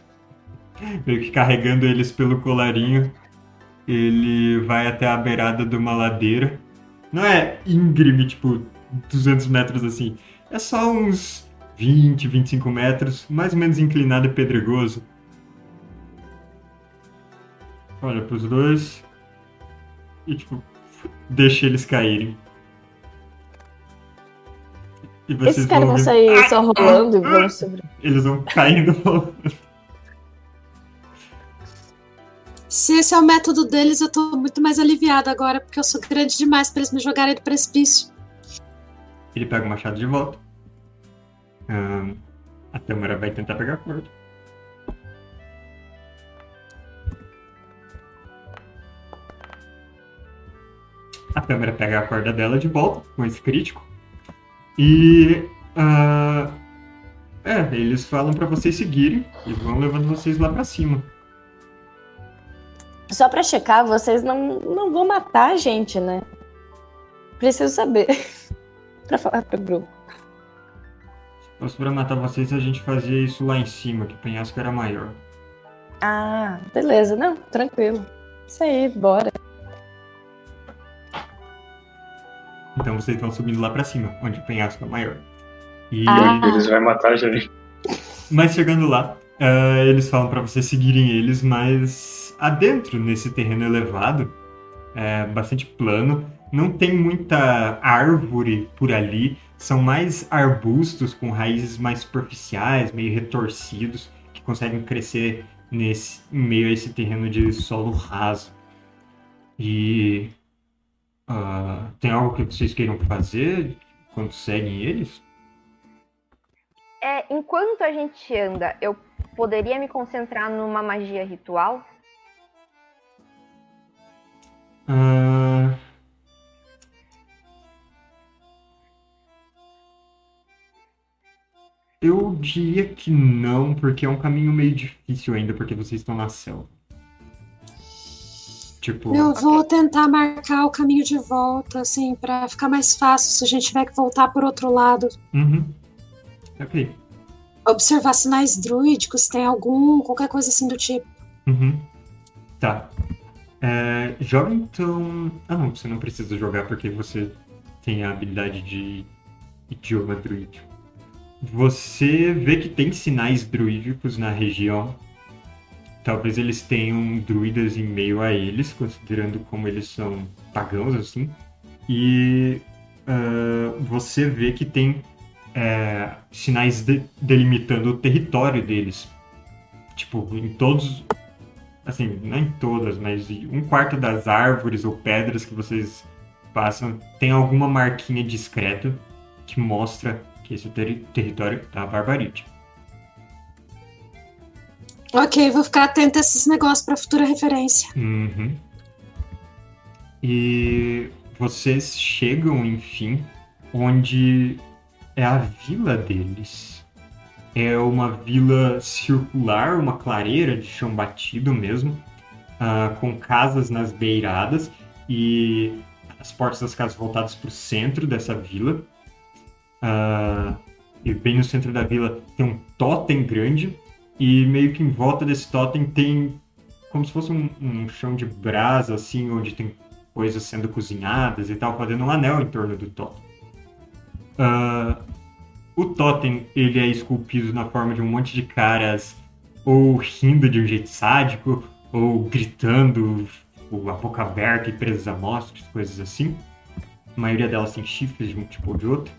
<laughs> meio que carregando eles pelo colarinho. Ele vai até a beirada de uma ladeira. Não é íngreme, tipo, 200 metros assim. É só uns 20, 25 metros, mais ou menos inclinado e pedregoso. Olha pros dois. E, tipo, deixa eles caírem. E vocês Esses caras vão ver- sair só rolando e vão sobre. Eles vão caindo. Se esse é o método deles, eu tô muito mais aliviada agora, porque eu sou grande demais pra eles me jogarem do precipício. Ele pega o machado de volta. A Tâmara vai tentar pegar a corda. A Tâmara pega a corda dela de volta, com esse crítico. E. ah, é, eles falam pra vocês seguirem e vão levando vocês lá pra cima. Só pra checar, vocês não, não vão matar a gente, né? Preciso saber. <laughs> pra falar pro grupo. Se fosse pra matar vocês, a gente fazia isso lá em cima, que o penhasco era maior. Ah, beleza. Não, tranquilo. Isso aí, bora. Então vocês estão subindo lá pra cima, onde o penhasco é maior. E Ah. Eles vão matar a gente. Mas chegando lá, eh, eles falam pra vocês seguirem eles, mas adentro nesse terreno elevado, é bastante plano, não tem muita árvore por ali, são mais arbustos com raízes mais superficiais, meio retorcidos, que conseguem crescer nesse em meio a esse terreno de solo raso. E ah, tem algo que vocês queiram fazer quando seguem eles? É, enquanto a gente anda, eu poderia me concentrar numa magia ritual? Ah, Eu diria que não, porque é um caminho meio difícil ainda, porque vocês estão na selva. Tipo, Eu vou tentar marcar o caminho de volta, assim, pra ficar mais fácil se a gente tiver que voltar por outro lado. uhum. Ok. Observar sinais druídicos, se tem algum, qualquer coisa assim do tipo. Uhum. Tá. É, joga então. Ah, não, você não precisa jogar porque você tem a habilidade de idioma druídico. Você vê que tem sinais druídicos na região. Talvez eles tenham druidas em meio a eles, considerando como eles são pagãos, assim. E ah, você vê que tem é, sinais de- delimitando o território deles. Tipo, em todos assim, não em todas, mas um quarto das árvores ou pedras que vocês passam tem alguma marquinha discreta que mostra que esse é o terri- território da Barbarite. Ok, vou ficar atenta a esses negócios pra futura referência. Uhum. E vocês chegam, enfim, onde é a vila deles. É uma vila circular, uma clareira de chão batido mesmo, ah, com casas nas beiradas e as portas das casas voltadas para o centro dessa vila. Ah, e bem no centro da vila tem um totem grande E meio que em volta desse totem tem como se fosse um, um chão de brasa, assim, onde tem coisas sendo cozinhadas e tal, fazendo um anel em torno do totem. Uh, o totem, ele é esculpido na forma de um monte de caras ou rindo de um jeito sádico, ou gritando, a boca aberta e presas a coisas assim. A maioria delas tem chifres de um tipo ou de outro.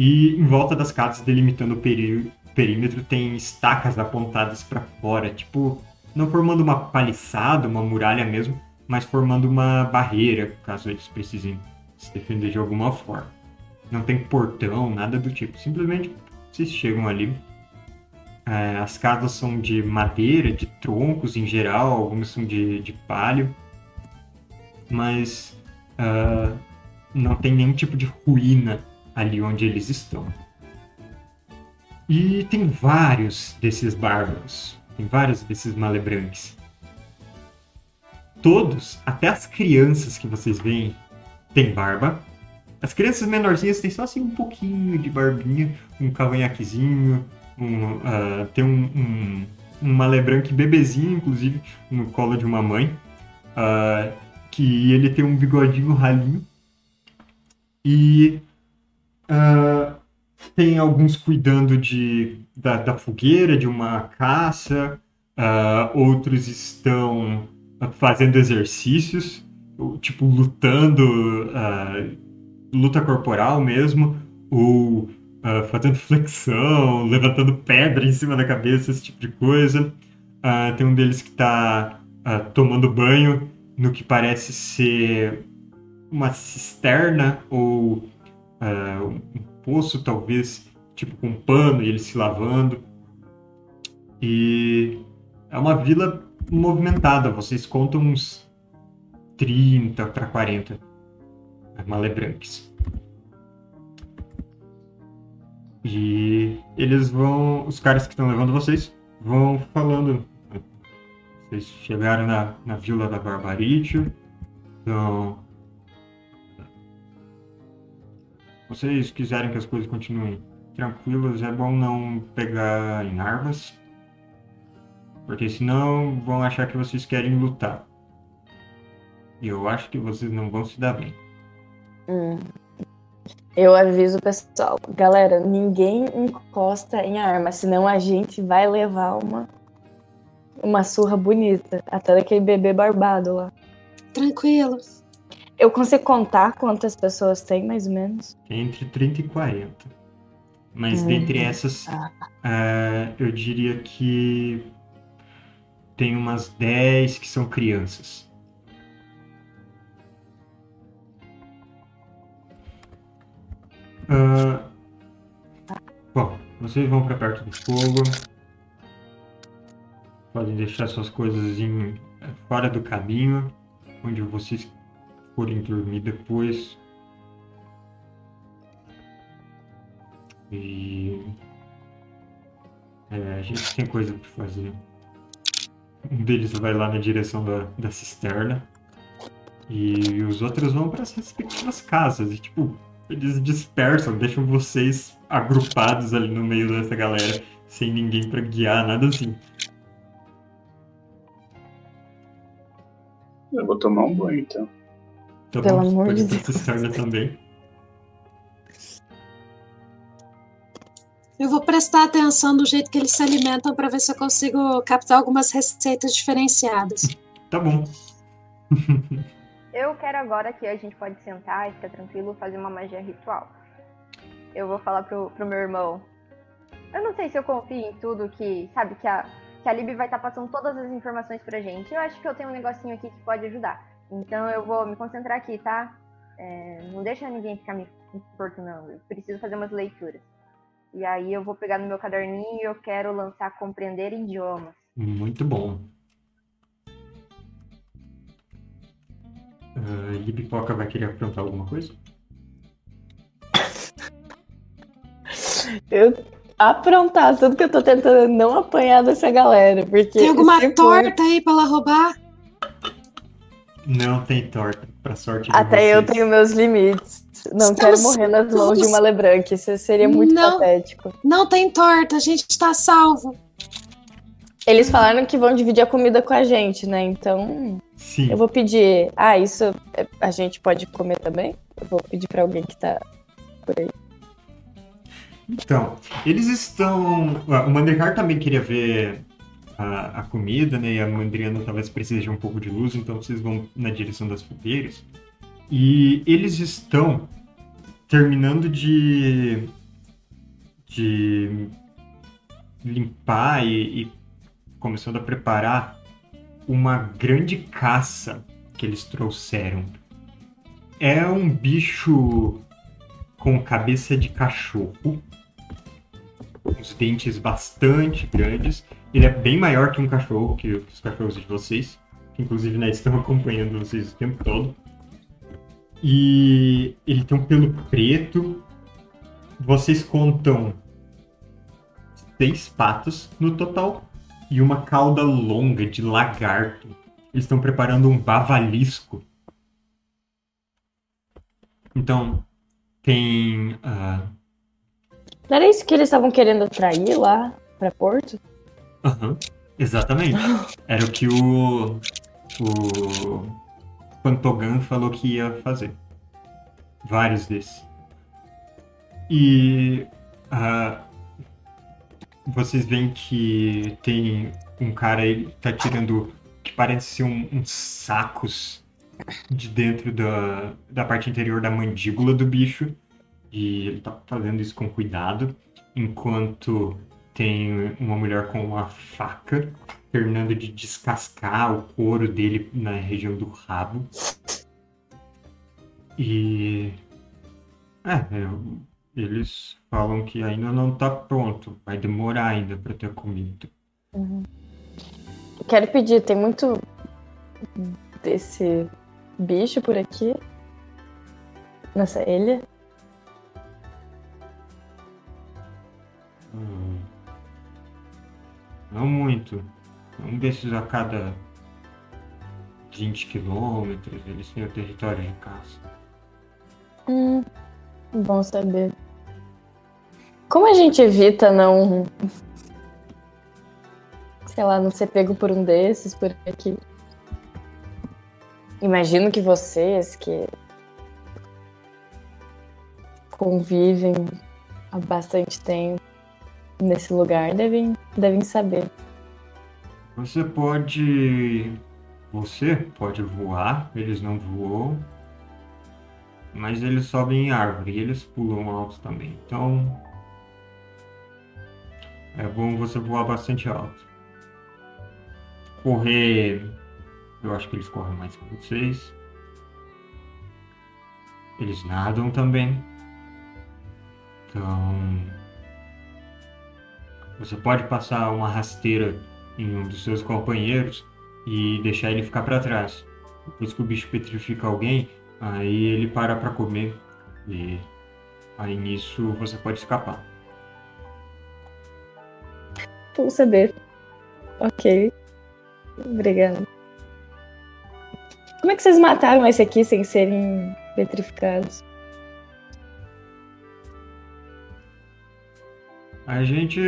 E em volta das casas, delimitando o peri perímetro, tem estacas apontadas para fora, tipo, não formando uma paliçada, uma muralha mesmo, mas formando uma barreira, caso eles precisem se defender de alguma forma. Não tem portão, nada do tipo. Simplesmente vocês chegam ali. É, as casas são de madeira, de troncos em geral, algumas são de, de palho, mas uh, não tem nenhum tipo de ruína ali onde eles estão. E tem vários desses bárbaros, tem vários desses malebranques. Todos, até as crianças que vocês veem, têm barba. As crianças menorzinhas têm só assim um pouquinho de barbinha, um cavanhaquezinho, um, uh, tem um, um, um malebranque bebezinho, inclusive, no colo de uma mãe. Uh, que ele tem um bigodinho ralinho. E uh, tem alguns cuidando de, da, da, fogueira, de uma caça. outros estão fazendo exercícios, tipo lutando, uh, luta corporal mesmo, ou uh, fazendo flexão, levantando pedra em cima da cabeça, esse tipo de coisa. Uh, tem um deles que está tomando banho no que parece ser uma cisterna ou um poço, talvez, tipo com um pano e ele se lavando. E é uma vila movimentada. Vocês contam uns 30 para 40 malebranques. E eles vão. Os caras que estão levando vocês vão falando. Vocês chegaram na, na vila da Barbarite. Então. Vocês quiserem que as coisas continuem tranquilas, é bom não pegar em armas. Porque senão vão achar que vocês querem lutar. E eu acho que vocês não vão se dar bem. Hum. Eu aviso o pessoal, galera, ninguém encosta em arma, senão a gente vai levar uma uma surra bonita, até daquele bebê barbado lá. Tranquilo. Eu consigo contar quantas pessoas tem, mais ou menos? Entre 30 e 40. Mas hum. dentre essas, ah. uh, eu diria que tem umas 10 que são crianças. Uh, bom, vocês vão para perto do fogo. Podem deixar suas coisas em, fora do caminho, onde vocês forem dormir depois. E é, a gente tem coisa para fazer. Um deles vai lá na direção da, da cisterna. E os outros vão para as respectivas casas. E, tipo, eles dispersam, deixam vocês agrupados ali no meio dessa galera, sem ninguém para guiar, nada assim. Eu vou tomar um banho então. Tá Pelo bom, amor de Deus. também. Eu vou prestar atenção do jeito que eles se alimentam para ver se eu consigo captar algumas receitas diferenciadas. Tá bom. eu quero agora que a gente pode sentar e ficar tranquilo, fazer uma magia ritual. Eu vou falar pro, pro meu irmão. Eu não sei se eu confio em tudo que, sabe, que a, que a Lib vai estar tá passando todas as informações pra gente. Eu acho que eu tenho um negocinho aqui que pode ajudar. Então eu vou me concentrar aqui, tá? É, não deixa ninguém ficar me importunando. Eu preciso fazer umas leituras. E aí eu vou pegar no meu caderninho e eu quero lançar Compreender Idiomas. Muito bom. Uh, e Pipoca vai querer aprontar alguma coisa? Eu aprontar tudo que eu tô tentando não apanhar dessa galera, porque... Tem alguma torta aí pra ela roubar? Não tem torta, pra sorte de Até vocês. eu tenho meus limites. Não Estamos quero morrer nas mãos de uma Lebranc, isso seria muito não, patético. Não tem torta, a gente está salvo. Eles falaram que vão dividir a comida com a gente, né? Então, Sim. eu vou pedir. Ah, isso é- a gente pode comer também? Eu vou pedir pra alguém que tá por aí. Então, eles estão. ah, O Mandricar também queria ver a, a comida, né? E a Mandriana talvez precise de um pouco de luz, então vocês vão na direção das fogueiras. E eles estão terminando de. de limpar e, e começando a preparar uma grande caça que eles trouxeram. É um bicho com cabeça de cachorro, uns dentes bastante grandes. Ele é bem maior que um cachorro, que, que os cachorros de vocês, que inclusive né, estão <laughs> acompanhando vocês o tempo todo. E ele tem um pelo preto. Vocês contam seis patos no total e uma cauda longa de lagarto. Eles estão preparando um bavalisco. Então, tem. ah, Não era isso que eles estavam querendo atrair lá pra Porto? Aham, exatamente. Era o que o. O. Pantogan falou que ia fazer. Vários desses. E. ah, vocês veem que tem um cara aí que tá tirando. que parece ser um- uns sacos de dentro da, da parte interior da mandíbula do bicho. E ele tá fazendo isso com cuidado. Enquanto tem uma mulher com uma faca terminando de descascar o couro dele na região do rabo. E. É, é, eles falam que ainda não tá pronto. Vai demorar ainda pra ter comida. Quero pedir, tem muito desse bicho por aqui? Nessa ilha? Hum. Não muito. Um desses a cada 20 quilômetros, eles têm o território de caça. Hum, bom saber. Como a gente evita não. Sei lá, não ser pego por um desses por aqui? Imagino que vocês que convivem há bastante tempo nesse lugar devem, devem saber. Você pode. Você pode voar, eles não voam. Mas eles sobem em árvore e eles pulam alto também. Então. É bom você voar bastante alto. Correr. Eu acho que eles correm mais que vocês. Eles nadam também. Então. Você pode passar uma rasteira em um dos seus companheiros e deixar ele ficar para trás. Depois que o bicho petrifica alguém, aí ele para para comer e aí nisso você pode escapar. Vou saber. Ok. Obrigada. Como é que vocês mataram esse aqui sem serem petrificados? A gente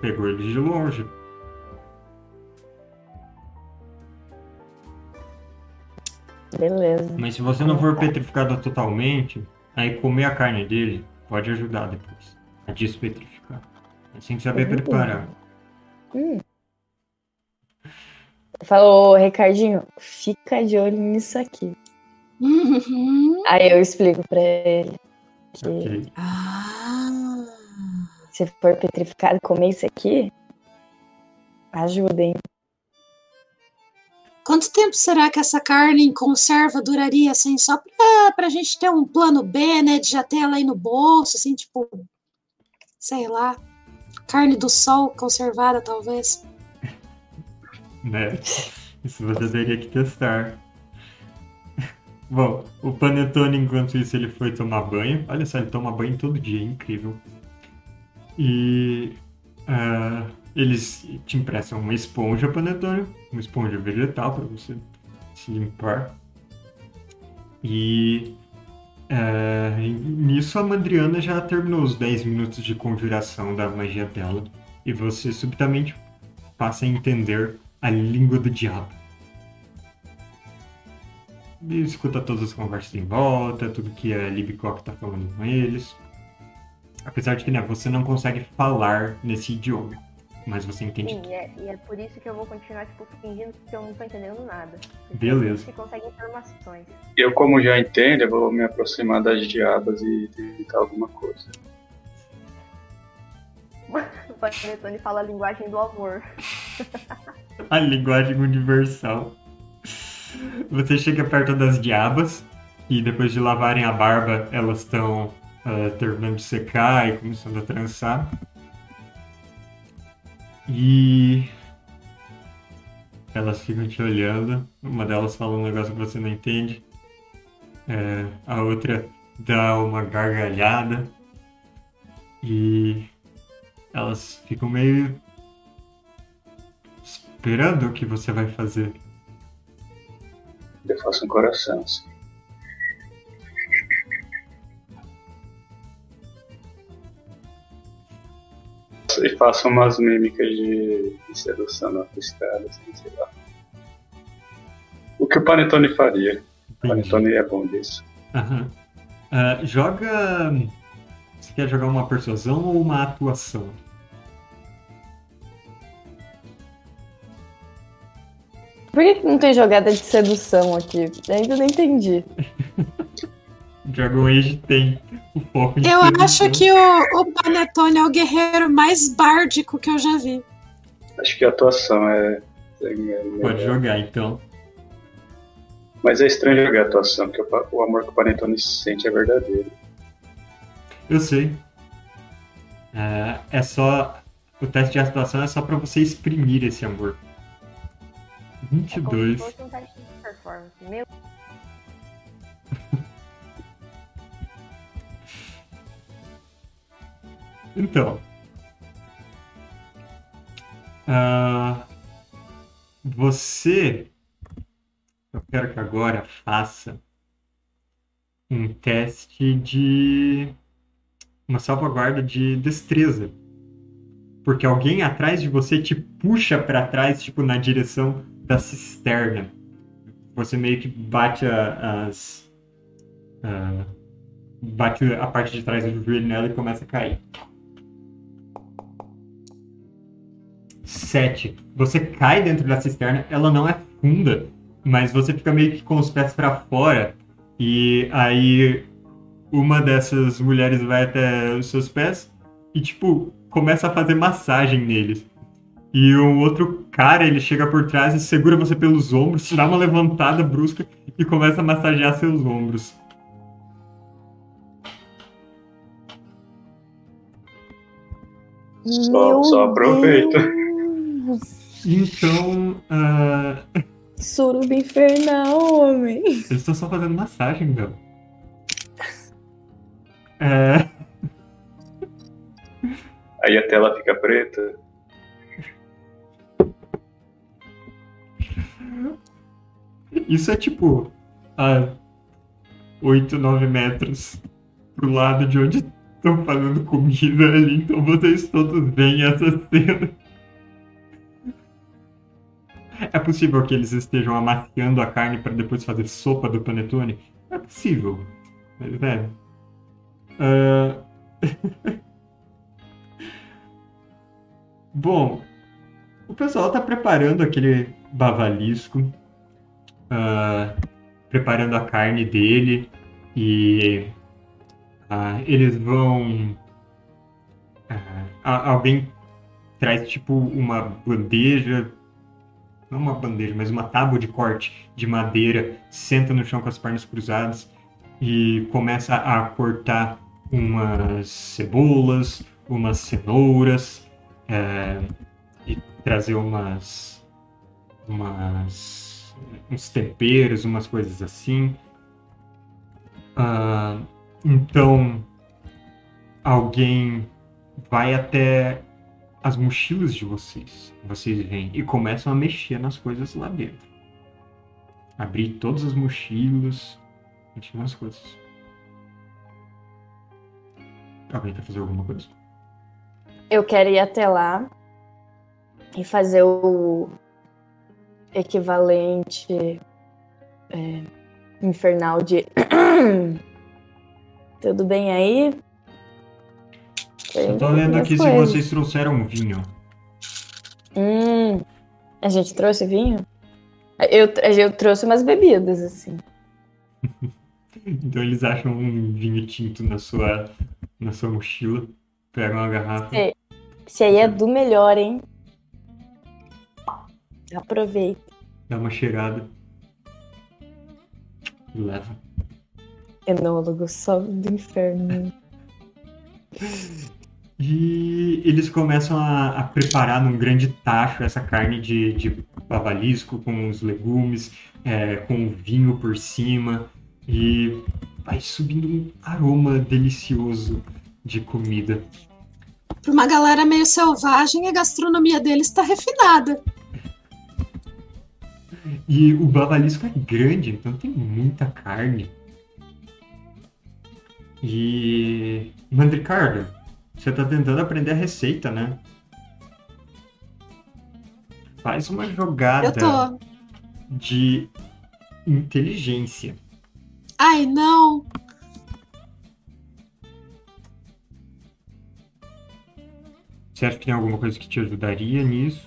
pegou ele de longe. Beleza. Mas se você não for petrificado totalmente, aí comer a carne dele pode ajudar depois a despetrificar. Mas tem que saber Uhum. preparar. Hum. Falou, Ricardinho, fica de olho nisso aqui. Uhum. <laughs> Aí eu explico pra ele que Ok. Ah. se for petrificado comer isso aqui, ajuda, hein? Quanto tempo será que essa carne em conserva duraria, assim, só pra, pra gente ter um plano B, né? De já ter ela aí no bolso, assim, tipo, sei lá, carne do sol conservada, talvez. né? Isso você teria que testar. Bom, o Panetone, enquanto isso, ele foi tomar banho. Olha só, ele toma banho todo dia, é incrível. E ah, eles te emprestam uma esponja, Panetone, uma esponja vegetal para você se limpar. E ah, nisso a Mandriana já terminou os 10 minutos de conjuração da magia dela. e você subitamente passa a entender a língua do diabo. E escuta todas as conversas em volta, tudo que a Libcock tá falando com eles. Apesar de que né, você não consegue falar nesse idioma, mas você entende Sim, e é, e é por isso que eu vou continuar, tipo, fingindo que eu não tô entendendo nada. Beleza. Você consegue informações. Eu, como já entendo, eu vou me aproximar das diabas e tentar alguma coisa. <laughs> O Panetone fala a linguagem do amor. <laughs> a linguagem universal. Você chega perto das diabas e depois de lavarem a barba, elas estão ah, terminando de secar e começando a trançar. E elas ficam te olhando. Uma delas fala um negócio que você não entende. É, a outra dá uma gargalhada. E elas ficam meio esperando o que você vai fazer. Eu faço um coração, assim. E faço umas mímicas de, de sedução na piscada, assim, sei lá. O que o Panetone faria. O. Panetone é bom disso. Aham. Ah, joga. Você quer jogar uma persuasão ou uma atuação? Por que, não tem jogada de sedução aqui? Ainda não entendi. <laughs> Dragon Age tem o foco de Eu sedução. acho que o, o Panetone é o guerreiro mais bárdico que eu já vi. Acho que a atuação é. é. Pode jogar então. Mas é estranho jogar a atuação, porque o amor que o Panetone sente é verdadeiro. Eu sei. É, é só. O teste de atuação é só pra você exprimir esse amor. É como se 22. fosse um teste de performance. Meu <laughs> Então. Ah, você. Eu quero que agora faça um teste de. Uma salvaguarda de destreza. Porque alguém atrás de você te puxa pra trás, tipo, na direção da cisterna. Você meio que bate a- as. ah, bate a parte de trás do joelho nela e começa a cair. Sete. Você cai dentro da cisterna, ela não é funda, mas você fica meio que com os pés pra fora. E aí uma dessas mulheres vai até os seus pés e tipo começa a fazer massagem neles. E um outro cara, ele chega por trás e segura você pelos ombros, te dá uma levantada brusca e começa a massagear seus ombros. Só- só aproveita. Deus. Então, ah, Suruba infernal, homem. eles estão só fazendo massagem, meu. É, Aí a tela fica preta. Isso é tipo a 8, 9 metros pro lado de onde estão fazendo comida ali. Então vocês todos veem essa cena. É possível que eles estejam amaciando a carne para depois fazer sopa do panetone? É possível. Mas é. Ah, <laughs> Bom, o pessoal tá preparando aquele bavalisco ah, preparando a carne dele e ah, eles vão. a- alguém traz tipo uma bandeja, não uma bandeja, mas uma tábua de corte de madeira, senta no chão com as pernas cruzadas e começa a cortar umas cebolas, umas cenouras eh, e trazer umas umas uns temperos, umas coisas assim. Ah, então alguém vai até as mochilas de vocês. Vocês vêm e começam a mexer nas coisas lá dentro. Abrir todas as mochilas, mexer nas coisas. Alguém quer fazer alguma coisa? Eu quero ir até lá e fazer o equivalente é, infernal de. <coughs> Tudo bem aí? Eu tô lendo aqui se vocês trouxeram vinho. Hum, a gente trouxe vinho? Eu, eu trouxe umas bebidas, assim. <laughs> Então eles acham um vinho tinto na sua, na sua mochila. Pegam uma garrafa. Esse aí é do melhor, hein? Aproveita. Dá uma cheirada. E leva. Enólogo só do inferno. E eles começam a, a preparar num grande tacho essa carne de, de bavalisco com os legumes, é, com o vinho por cima. E vai subindo um aroma delicioso de comida. Pra uma galera meio selvagem, a gastronomia deles tá refinada. E o bavalisco é grande, então tem muita carne. E. Mandricardo, você tá tentando aprender a receita, né? Faz uma jogada de inteligência. Ai, não. Você acha que tem alguma coisa que te ajudaria nisso?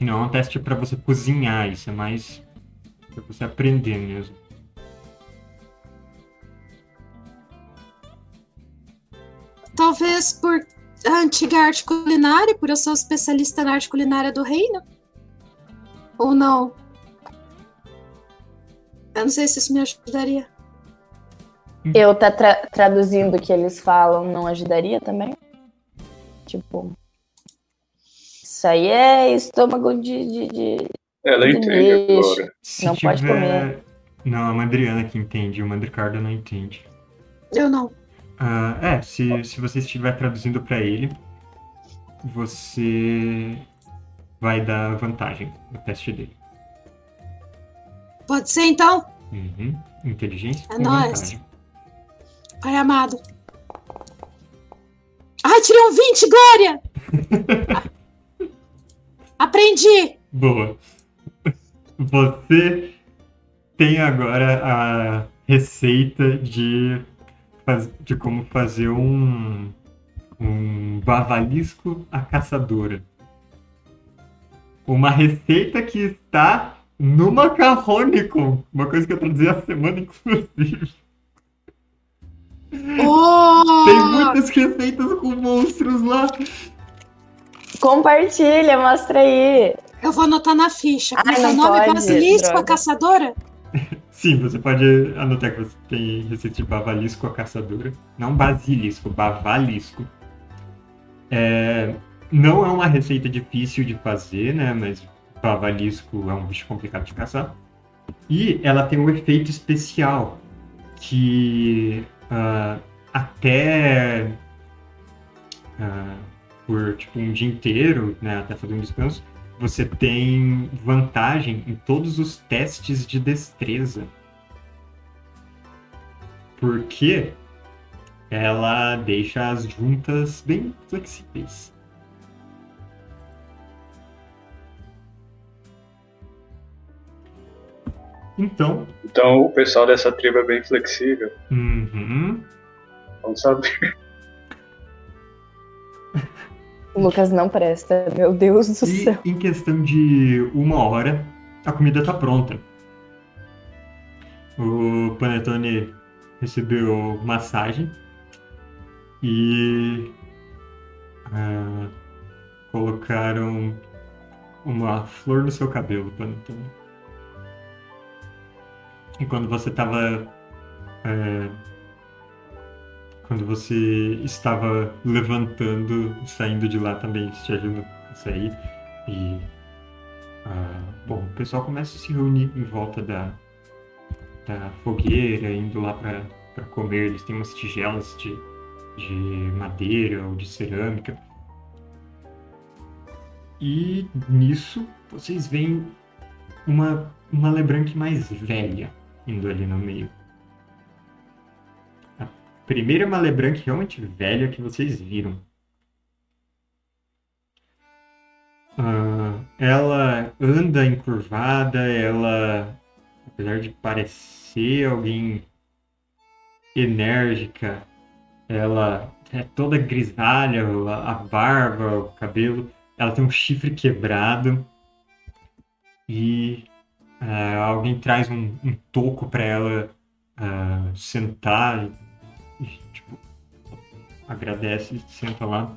Que não é um teste pra você cozinhar, isso é mais pra você aprender mesmo. Talvez por a antiga arte culinária, por eu ser especialista na arte culinária do reino? Ou não? Eu não sei se isso me ajudaria. Eu tá tra- traduzindo o que eles falam não ajudaria também? Tipo. Isso aí é estômago de. de, de- Ela Que entende lixo. agora. Se Não pode comer. Não, a Mandriana que entende, o Mandricardo não entende. Eu não. Ah, é, se, se você estiver traduzindo pra ele, você vai dar vantagem no teste dele. Pode ser então? Uhum. Inteligência É nóis. vantagem. Pai amado. Ai, tirei um 20, Glória! <laughs> Aprendi! Boa. Você tem agora a receita de, de como fazer um, um bavalisco à caçadora. Uma receita que está no Macarronicon. Uma coisa que eu traduzi a semana, inclusive. Oh! Tem muitas receitas com monstros lá. Compartilha, mostra aí. Eu vou anotar na ficha. Como Ai, é é o não nome? pode, Basilisco, a caçadora? <laughs> Sim, você pode anotar que você tem receita de bavalisco a caçadora. Não basilisco, bavalisco. É, não é uma receita difícil de fazer, né? Mas bavalisco é um bicho complicado de caçar. E ela tem um efeito especial que ah, até ah, por tipo um dia inteiro, né? Até fazer um descanso, você tem vantagem em todos os testes de destreza. Porque ela deixa as juntas bem flexíveis. Então, Então o pessoal dessa tribo é bem flexível. uhum, Vamos saber. O Lucas não presta, meu Deus do E céu. em questão de uma hora, a comida tá pronta. O Panetone recebeu massagem e ah, colocaram uma flor no seu cabelo, Panetone. E quando você tava. eh, quando você estava levantando, saindo de lá também, isso te ajuda a sair. E. ah, bom, o pessoal começa a se reunir em volta da, da fogueira, indo lá para comer. Eles têm umas tigelas de, de madeira ou de cerâmica. E nisso vocês veem uma, uma Lebranc mais velha indo ali no meio. Primeira Malebranque realmente velha que vocês viram. Ah, ela anda encurvada, ela, apesar de parecer alguém enérgica, ela é toda grisalha, a barba, o cabelo, ela tem um chifre quebrado e ah, alguém traz um, um toco para ela ah, sentar agradece senta lá.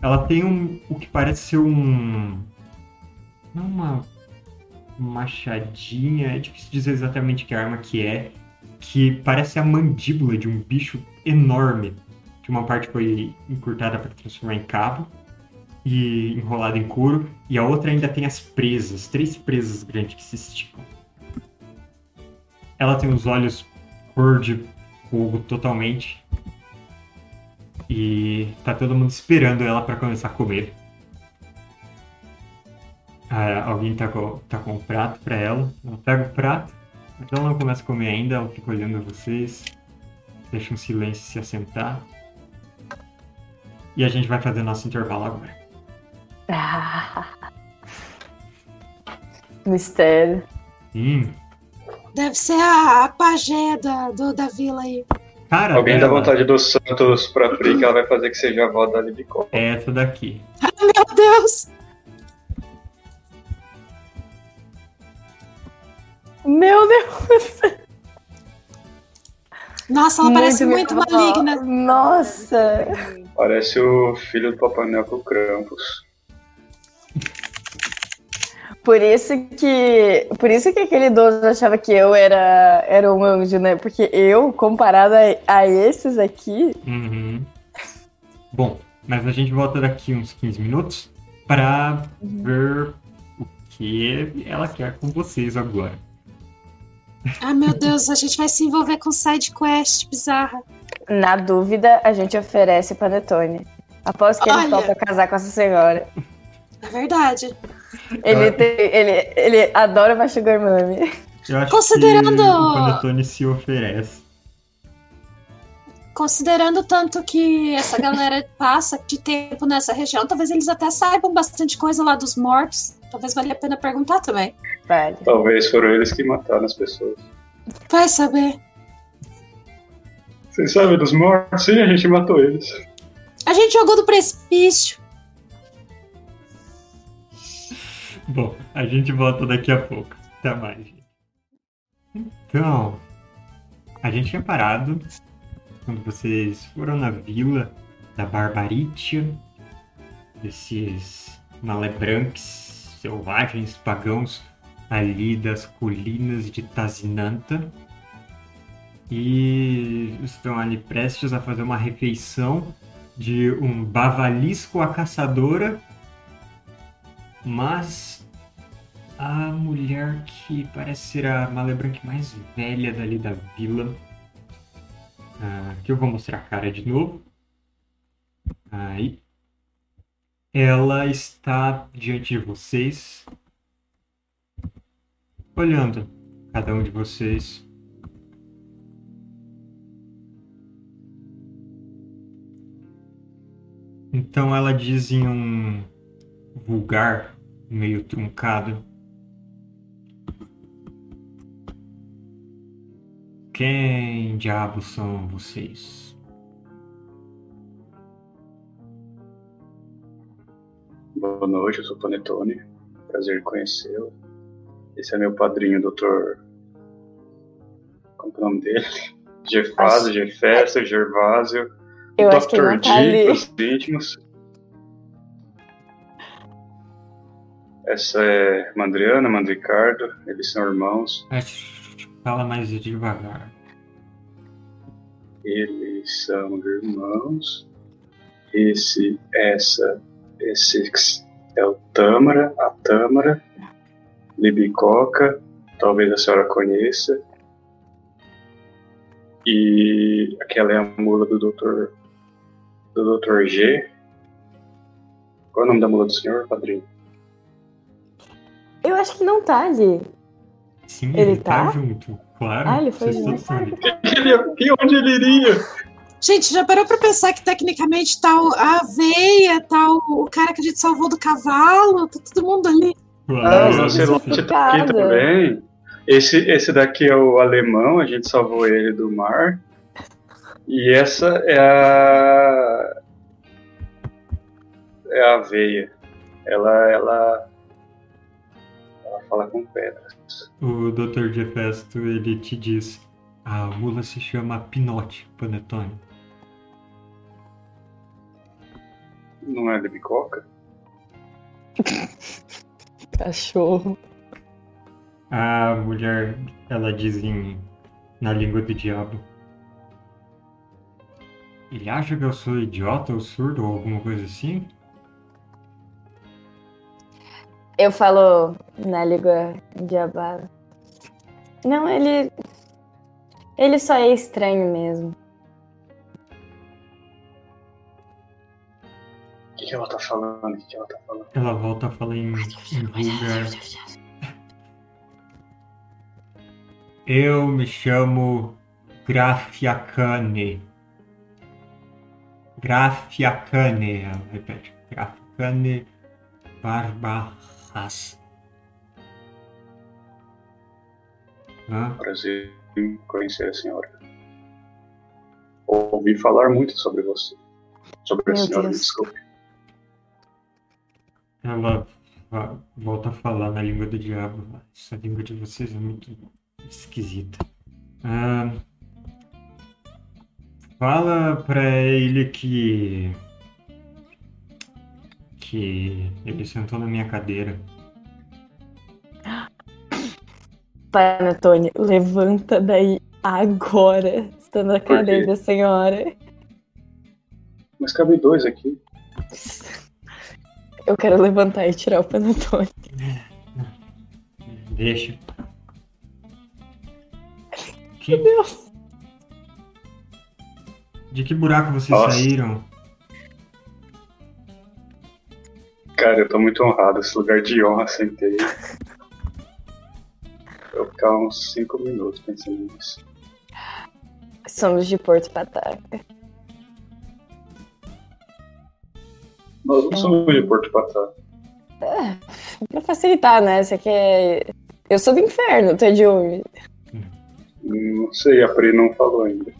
Ela tem um o que parece ser um não uma machadinha, é difícil dizer exatamente que arma que é, que parece a mandíbula de um bicho enorme, que uma parte foi encurtada para transformar em cabo e enrolada em couro, e a outra ainda tem as presas, três presas grandes que se esticam. Ela tem os olhos cor de fogo totalmente. E tá todo mundo esperando ela para começar a comer. Ah, alguém tá com, tá com um prato para ela. Ela pega o prato, mas ela não começa a comer ainda, ela fica olhando vocês. Deixa um silêncio se assentar. E a gente vai fazer nosso intervalo agora. <laughs> Mistério. Hum, Deve ser a, a pajé da, do- da vila aí. Cara, Alguém dá dela vontade do Santos pra Pri que ela vai fazer que seja a avó da Libicó. é essa daqui. Meu Deus! Meu Deus! Nossa, ela parece muito minha avó. maligna. Nossa! Parece o filho do Papai Noel com o Krampus. Por isso que. Por isso que aquele idoso achava que eu era, era um anjo, né? Porque eu, comparado a, a esses aqui. Uhum. Bom, mas a gente volta daqui uns 15 minutos para ver o que ela quer com vocês agora. Ah, meu Deus, a gente vai se envolver com side quest bizarra. Na dúvida, a gente oferece panetone. Após que ele Olha. topa casar com essa senhora. É verdade. Ele, tem- ele, ele adora uma sugar mommy. Eu acho Considerando- que o Panetone se oferece. Considerando tanto que essa galera <laughs> passa de tempo nessa região, talvez eles até saibam bastante coisa lá dos mortos. Talvez valha a pena perguntar também. Vale. Talvez foram eles que mataram as pessoas. Vai saber. Vocês sabem dos mortos? Sim, a gente matou eles. A gente jogou do precipício. <laughs> Bom, a gente volta daqui a pouco. Até mais, gente. Então, a gente tinha parado quando vocês foram na vila da Barbaritia, desses malebranques selvagens pagãos ali das colinas de Tazinanta. E estão ali prestes a fazer uma refeição de um bavalisco à caçadora mas a mulher que parece ser a Malebranque mais velha dali da vila, ah, que eu vou mostrar a cara de novo. Aí. Ela está diante de vocês, olhando cada um de vocês. Então ela diz em um vulgar, meio truncado. Quem diabos são vocês? Boa noite, eu sou o Panetone. Prazer em conhecê-lo. Esse é meu padrinho, doutor. Como é o nome dele? <laughs> Gefásio, Gefésio, Gervásio. Eu acho que ele Dr. não tá D, ali. íntimos. Essa é Mandriana, Mandricardo. Eles são irmãos. É, Fala mais devagar. Eles são irmãos. Esse, essa, esse é o Tâmara, a Tâmara. Libicoca, talvez a senhora conheça. E aquela é a mula do Dr. do Dr. G. Qual é o nome da mula do senhor, padrinho? Eu acho que não tá ali. Sim, Ele ele, tá? tá? junto. Claro. Ah, ele foi junto. e onde ele iria? Gente, já parou pra pensar que tecnicamente tá o- a aveia, tá o, o cara que a gente salvou do cavalo, tá todo mundo ali. Ah, o Lancelot tá aqui também. Esse, esse daqui é o alemão, a gente salvou ele do mar. E essa é a. É a aveia. Ela, ela. Ela fala com pedras. O Dr. Gefesto, ele te diz, a mula se chama Pinote, Panetone. Não é de bicoca? <laughs> Cachorro. A mulher, ela diz em, na língua do diabo. Ele acha que eu sou idiota ou surdo ou alguma coisa assim? Eu falo na língua diabada. Não, ele. Ele só é estranho mesmo. O que, que ela tá falando? O que, que ela tá falando? Ela volta a falar em, em vulgar. Eu me chamo Grafiacane. Grafiacane, ela repete. Grafiacane Barbarras. Hã? Prazer em conhecer a senhora. Ouvi falar muito sobre você. Sobre a Meu senhora, me Deus. desculpe. Ela volta a falar na língua do diabo. Essa língua de vocês é muito esquisita. Ah, fala pra ele que. Que ele sentou na minha cadeira. Panetone, levanta daí agora. Está na cadeira da senhora. Mas cabe dois aqui. <laughs> Eu quero levantar e tirar o panetone. Deixa. Que- Deus. de que buraco vocês Nossa. saíram? Cara, eu tô muito honrado. Esse lugar de honra sentei. Eu vou ficar uns 5 minutos pensando nisso. Somos de Porto Pataca. Nós não somos de Porto Patá. Pra facilitar, né? Você quer. Eu sou do inferno, tu é de onde? Não sei, a Pri não falou ainda.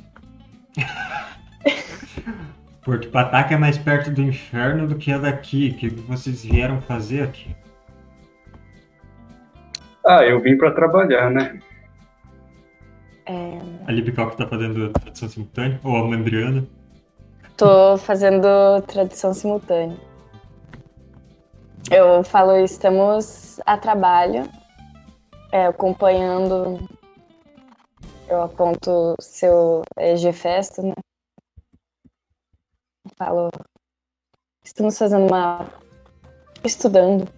<laughs> Porto Pataca é mais perto do inferno do que é daqui. O que vocês vieram fazer aqui? Ah, eu vim pra trabalhar, né? É, A Libical tá fazendo tradução simultânea? Ou a Mandriana? tô fazendo tradução simultânea. Eu falo, estamos a trabalho, é, acompanhando. Eu aponto seu é, G-Festo, né? Falo, estamos fazendo uma. estudando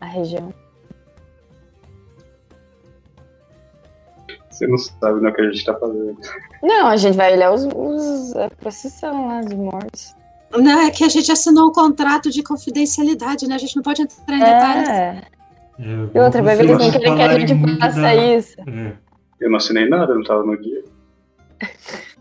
a região. Você não sabe no que a gente tá fazendo. Não, a gente vai olhar os, os- a procissão lá dos mortos. Não, é que a gente assinou um contrato de confidencialidade, né? A gente não pode entrar em detalhes. É. É, E outra, vai ver que vocês querem que a gente faça isso. É, Eu não assinei nada, não tava no guia. <laughs>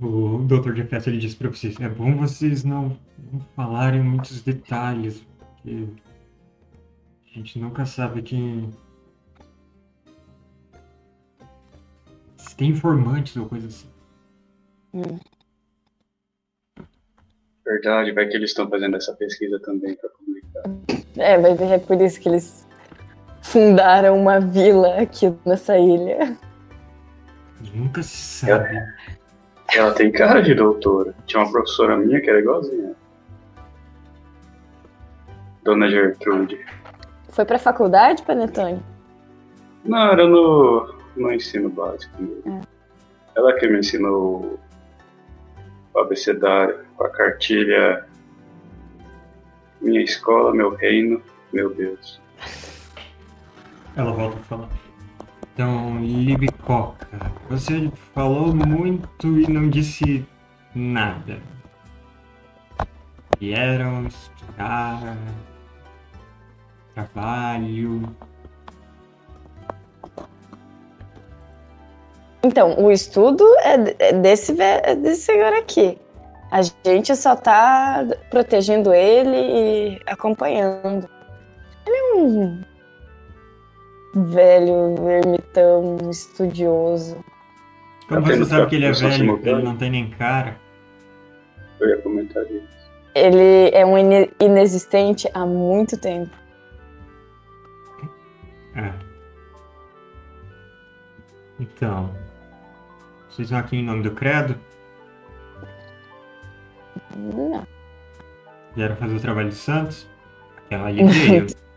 o Dr. de Festa ele disse pra vocês, é bom vocês não, não falarem muitos detalhes, porque a gente nunca sabe quem... Se tem informantes ou coisa assim. Verdade, vai que eles estão fazendo essa pesquisa também pra publicar. É, vai ver, é por isso que eles fundaram uma vila aqui nessa ilha. Nunca se sabe. Ela tem cara de doutora. Tinha uma professora minha que era igualzinha. Dona Gertrude. Foi pra faculdade, Panetone? Não, era no, no ensino básico mesmo. Ela que me ensinou o abecedário, com a cartilha Minha escola, meu reino, meu Deus. Ela volta a falar. Então, Libicoca, você falou muito e não disse nada. Vieram estudar, trabalho. Então, o estudo é é desse, é desse senhor aqui. A gente só tá protegendo ele e acompanhando. Ele é um velho ermitão estudioso. Como você sabe que ele é velho? Ele não tem nem cara. Eu ia comentar isso. Ele é um ine- inexistente há muito tempo. É. Então. Vocês estão aqui em nome do Credo? Não. Vieram fazer o trabalho de Santos? Aquela ali veio. <laughs>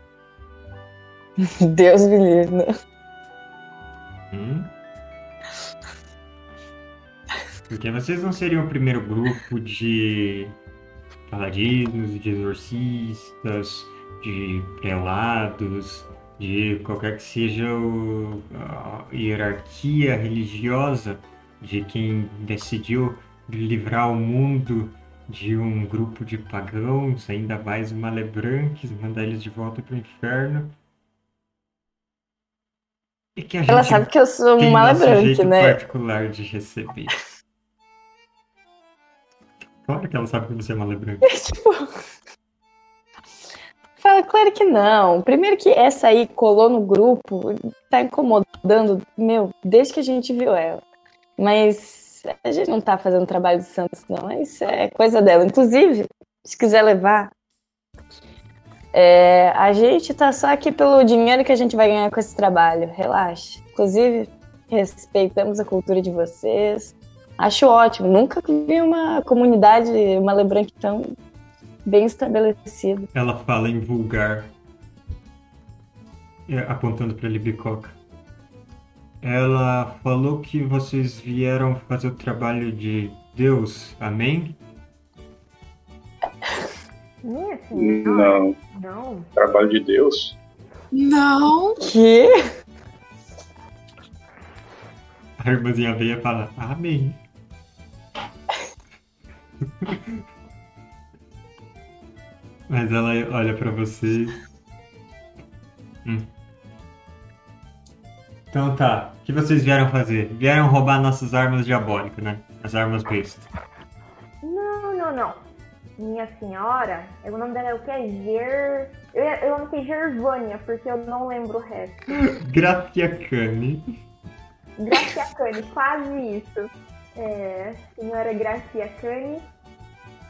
<laughs> Deus me livre. Hum? Porque vocês não seriam o primeiro grupo de paladinos, de exorcistas, de prelados, de qualquer que seja o- a hierarquia religiosa de quem decidiu livrar o mundo de um grupo de pagãos, ainda mais malebranques, mandar eles de volta para o inferno. E que a Ela gente sabe que eu sou branca, jeito né? particular de receber. Claro que ela sabe que você é malebranca. <laughs> Tipo. Fala, claro que não. Primeiro que essa aí colou no grupo, tá incomodando, meu, desde que a gente viu ela. Mas a gente não tá fazendo trabalho de Santos, não. Isso é coisa dela. Inclusive, se quiser levar, é, a gente tá só aqui pelo dinheiro que a gente vai ganhar com esse trabalho. Relaxa. Inclusive, respeitamos a cultura de vocês. Acho ótimo. Nunca vi uma comunidade, uma Lebranc tão bem estabelecida. Ela fala em vulgar, é, apontando para Libicoca. Ela falou que vocês vieram fazer o trabalho de Deus, amém? Não, Não. trabalho de Deus. Não. Que? A irmãzinha veia fala, amém. Mas ela olha pra você. Hum. Então tá, o que vocês vieram fazer? Vieram roubar nossas armas diabólicas, né? As armas bestas. Não, não, não. Minha senhora, o nome dela é o que? Ger. Eu, eu anotei Gervânia, porque eu não lembro o resto. Graciacane. Graciacane, quase isso. É, senhora Graciacane,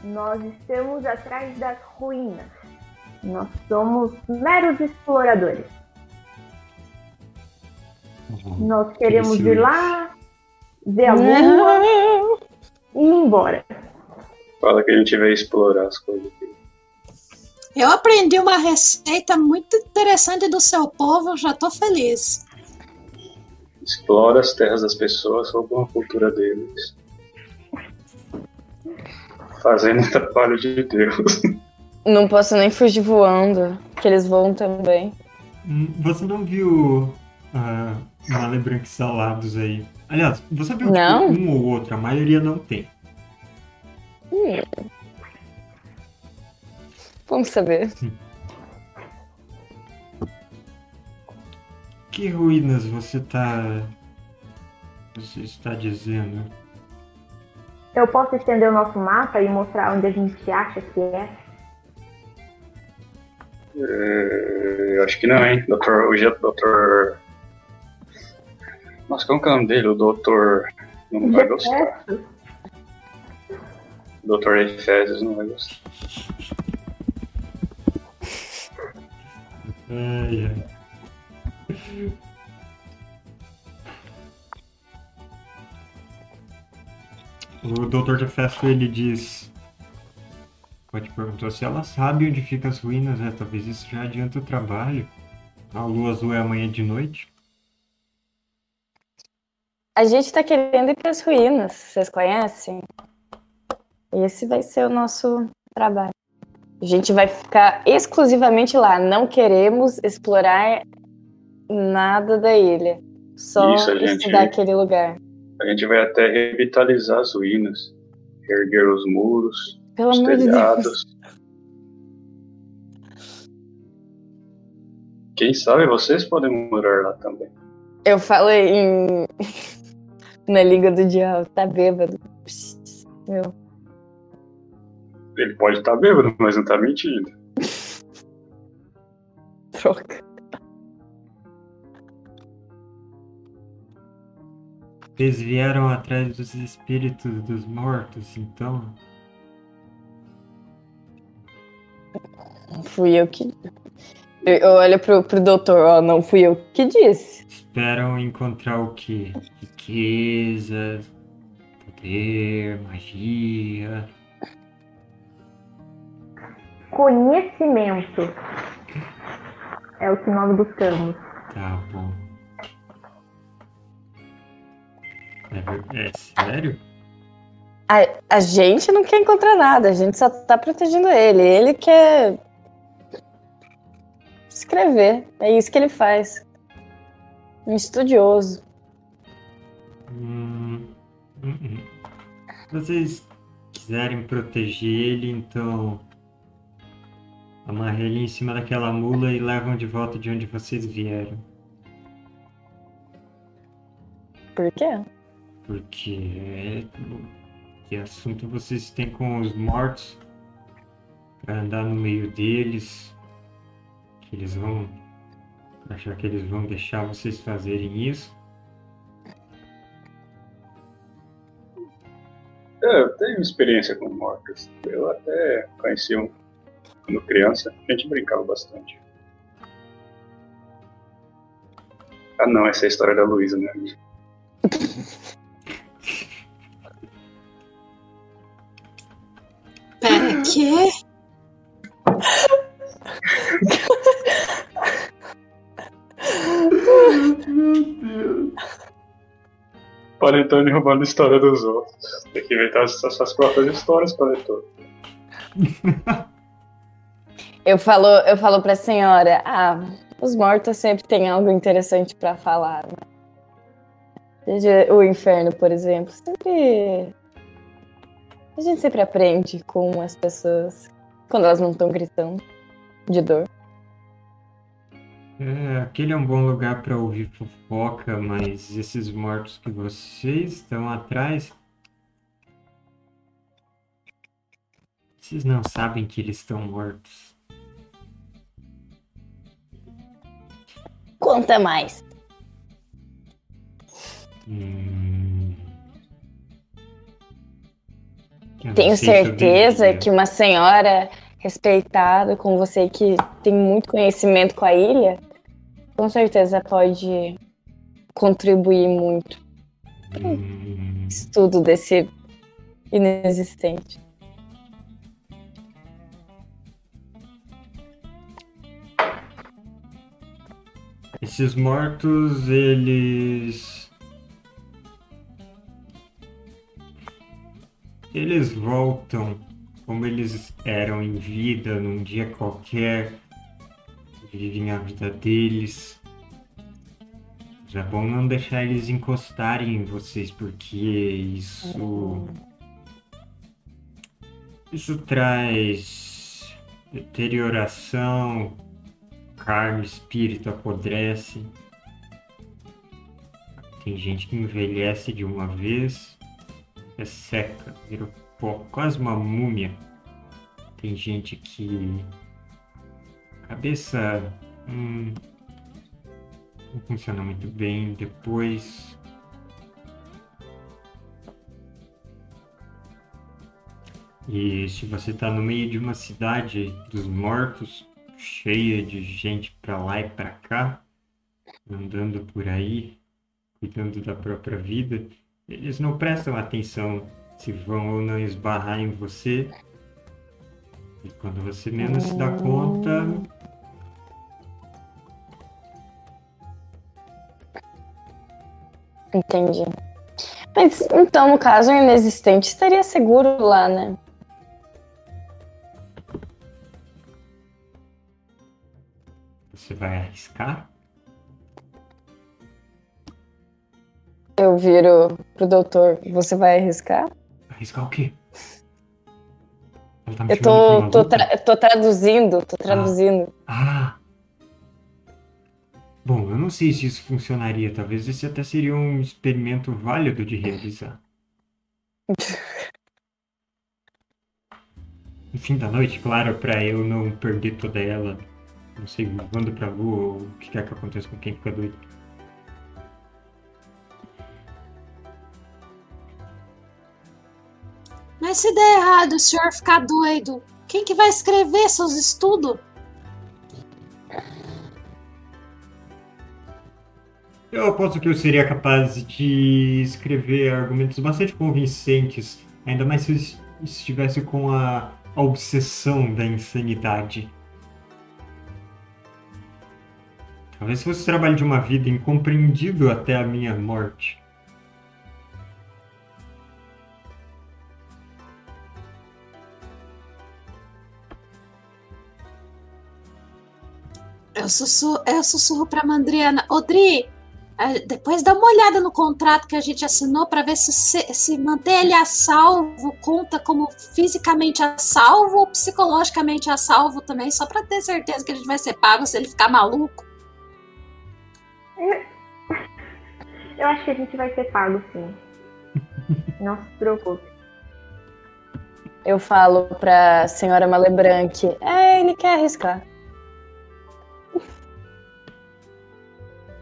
nós estamos atrás das ruínas. Nós somos meros exploradores. Nós queremos ir lá, ver a lua Não. e ir embora. Fala que a gente veio explorar as coisas aqui. Eu aprendi uma receita muito interessante do seu povo, eu já tô feliz. Explora as terras das pessoas, rouba a cultura deles. Fazendo o trabalho de Deus. <laughs> Não posso nem fugir voando, que eles voam também. Hum, Você não viu ah, malebranques salados aí? Aliás, você viu tipo, Não. um ou outro, a maioria não tem. Vamos saber. Que ruínas você tá. Você está dizendo? Eu posso estender o nosso mapa e mostrar onde a gente acha que é? É, eu acho que não, hein? Doutor. Hoje é o doutor. Nossa, como que é o nome dele? O doutor. Não vai gostar. Doutor Efésios não vai gostar. Ai, ai. O doutor de Festo ele diz. Pode perguntar se ela sabe onde ficam as ruínas, né? Talvez isso já adianta o trabalho. A lua azul é amanhã de noite. A gente tá querendo ir pras ruínas, vocês conhecem? Esse vai ser o nosso trabalho. A gente vai ficar exclusivamente lá. Não queremos explorar nada da ilha. Só Isso, gente- estudar aquele lugar. A gente vai até revitalizar as ruínas, erguer os muros, Pelo os de telhados. Quem sabe vocês podem morar lá também. Eu falei em. <laughs> Na língua do diabo. Tá bêbado. Psst, Meu. Ele pode estar bêbado, mas não tá mentindo. <laughs> Troca. Vocês vieram atrás dos espíritos dos mortos, então? Fui eu que. Eu olho pro, pro doutor, ó, não fui eu que disse. Esperam encontrar o quê? Riqueza, poder, magia. Conhecimento. É o que nós buscamos. Tá bom. É, é sério? A, a gente não quer encontrar nada, a gente só tá protegendo ele. Ele quer escrever. É isso que ele faz. Um estudioso. Hum, hum, hum. Se vocês quiserem proteger ele, então amarre ele em cima daquela mula e levam de volta de onde vocês vieram. Por quê? Porque é, que assunto vocês têm com os mortos pra andar no meio deles? Que eles vão achar que eles vão deixar vocês fazerem isso? É, eu tenho experiência com mortos. Eu até conheci um quando criança. A gente brincava bastante. Ah não, essa é a história da Luísa, né? <laughs> Pera, quê? <laughs> Panetone roubando a história dos outros. Tem que inventar as as suas próprias histórias, Panetone. <laughs> Eu falo, eu falo pra senhora, ah, os mortos sempre têm algo interessante pra falar. né? O inferno, por exemplo, sempre. A gente sempre aprende com as pessoas quando elas não estão gritando de dor. É, aquele é um bom lugar para ouvir fofoca, mas esses mortos que vocês estão atrás. Vocês não sabem que eles estão mortos. Conta mais. Hum. Tenho certeza que uma senhora respeitada com você que tem muito conhecimento com a ilha, com certeza pode contribuir muito Hum, estudo desse inexistente. Esses mortos, eles. Eles voltam como eles eram em vida, num dia qualquer. Vivem a vida deles. Mas é bom não deixar eles encostarem em vocês, porque isso. Isso traz deterioração, carne, espírito apodrece. Tem gente que envelhece de uma vez, é seca, vira pó, quase uma múmia. Tem gente que cabeça hum, não funciona muito bem depois. E se você tá no meio de uma cidade dos mortos, cheia de gente pra lá e pra cá, andando por aí, cuidando da própria vida, eles não prestam atenção se vão ou não esbarrar em você. E quando você menos se dá conta, Entendi. Mas então, no caso, o inexistente estaria seguro lá, né? Você vai arriscar. Eu viro pro doutor, você vai arriscar? Arriscar o quê? Ela tá me Eu tô, tô, tra- tô traduzindo, tô traduzindo. Ah! Bom, eu não sei se isso funcionaria. Talvez esse até seria um experimento válido de realizar. <laughs> No fim da noite, claro, pra eu não perder toda ela, não sei, voando pra lua ou o que quer que aconteça com quem fica doido. Mas se der errado o senhor ficar doido, quem que vai escrever seus estudos? Eu aposto que eu seria capaz de escrever argumentos bastante convincentes, ainda mais se eu es- estivesse com a, a obsessão da insanidade. Talvez fosse o trabalho de uma vida incompreendido até a minha morte. Eu sussurro, eu sussurro pra Mandriana. Ô, Dri, eh, depois dá uma olhada no contrato que a gente assinou pra ver se, se, se manter ele a salvo conta como fisicamente a salvo ou psicologicamente a salvo também, só pra ter certeza que a gente vai ser pago se ele ficar maluco. Eu acho que a gente vai ser pago, sim. Não se preocupe. Eu falo pra senhora Malebranque, é, ele quer arriscar.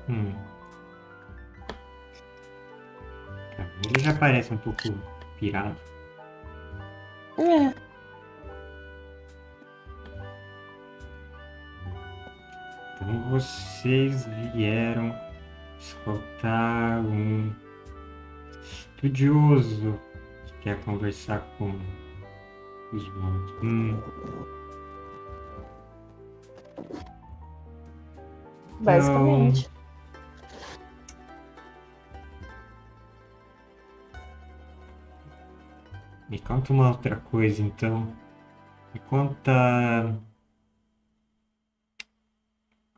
Hum. Ele já parece um pouco pirado. É. Então vocês vieram escutar um estudioso que quer conversar com os mortos. Hum, Basicamente. me conta uma outra coisa então. Me conta.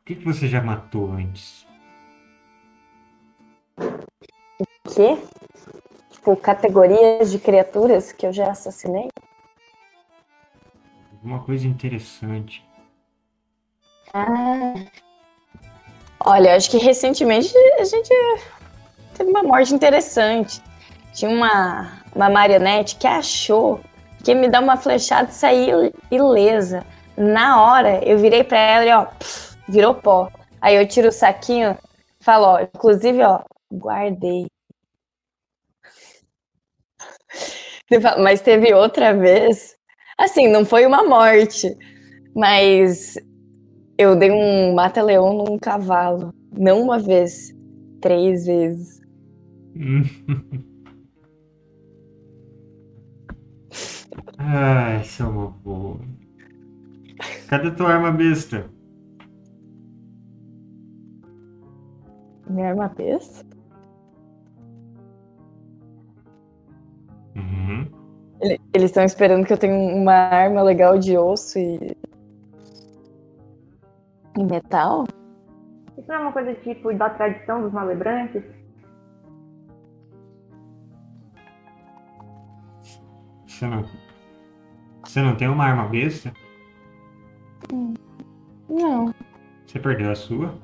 O que, que você já matou antes? O quê? Tipo, categorias de criaturas que eu já assassinei? Alguma coisa interessante. Ah. Olha, acho que recentemente a gente teve uma morte interessante. Tinha uma, uma marionete que achou que me dar uma flechada e sair ilesa. Na hora, eu virei pra ela e ó, pf, virou pó. Aí eu tiro o saquinho falo, ó, inclusive, ó, guardei. Mas teve outra vez. Assim, não foi uma morte, mas eu dei um mata-leão num cavalo. Não uma vez, três vezes. <laughs> Ai, isso é uma boa. Cadê tua arma besta? Minha arma besta? Uhum. Ele- Eles estão esperando que eu tenha uma arma legal de osso e. e metal? Isso não é uma coisa tipo da tradição dos malebrantes? Você não. Você não tem uma arma besta? Não. Você perdeu a sua?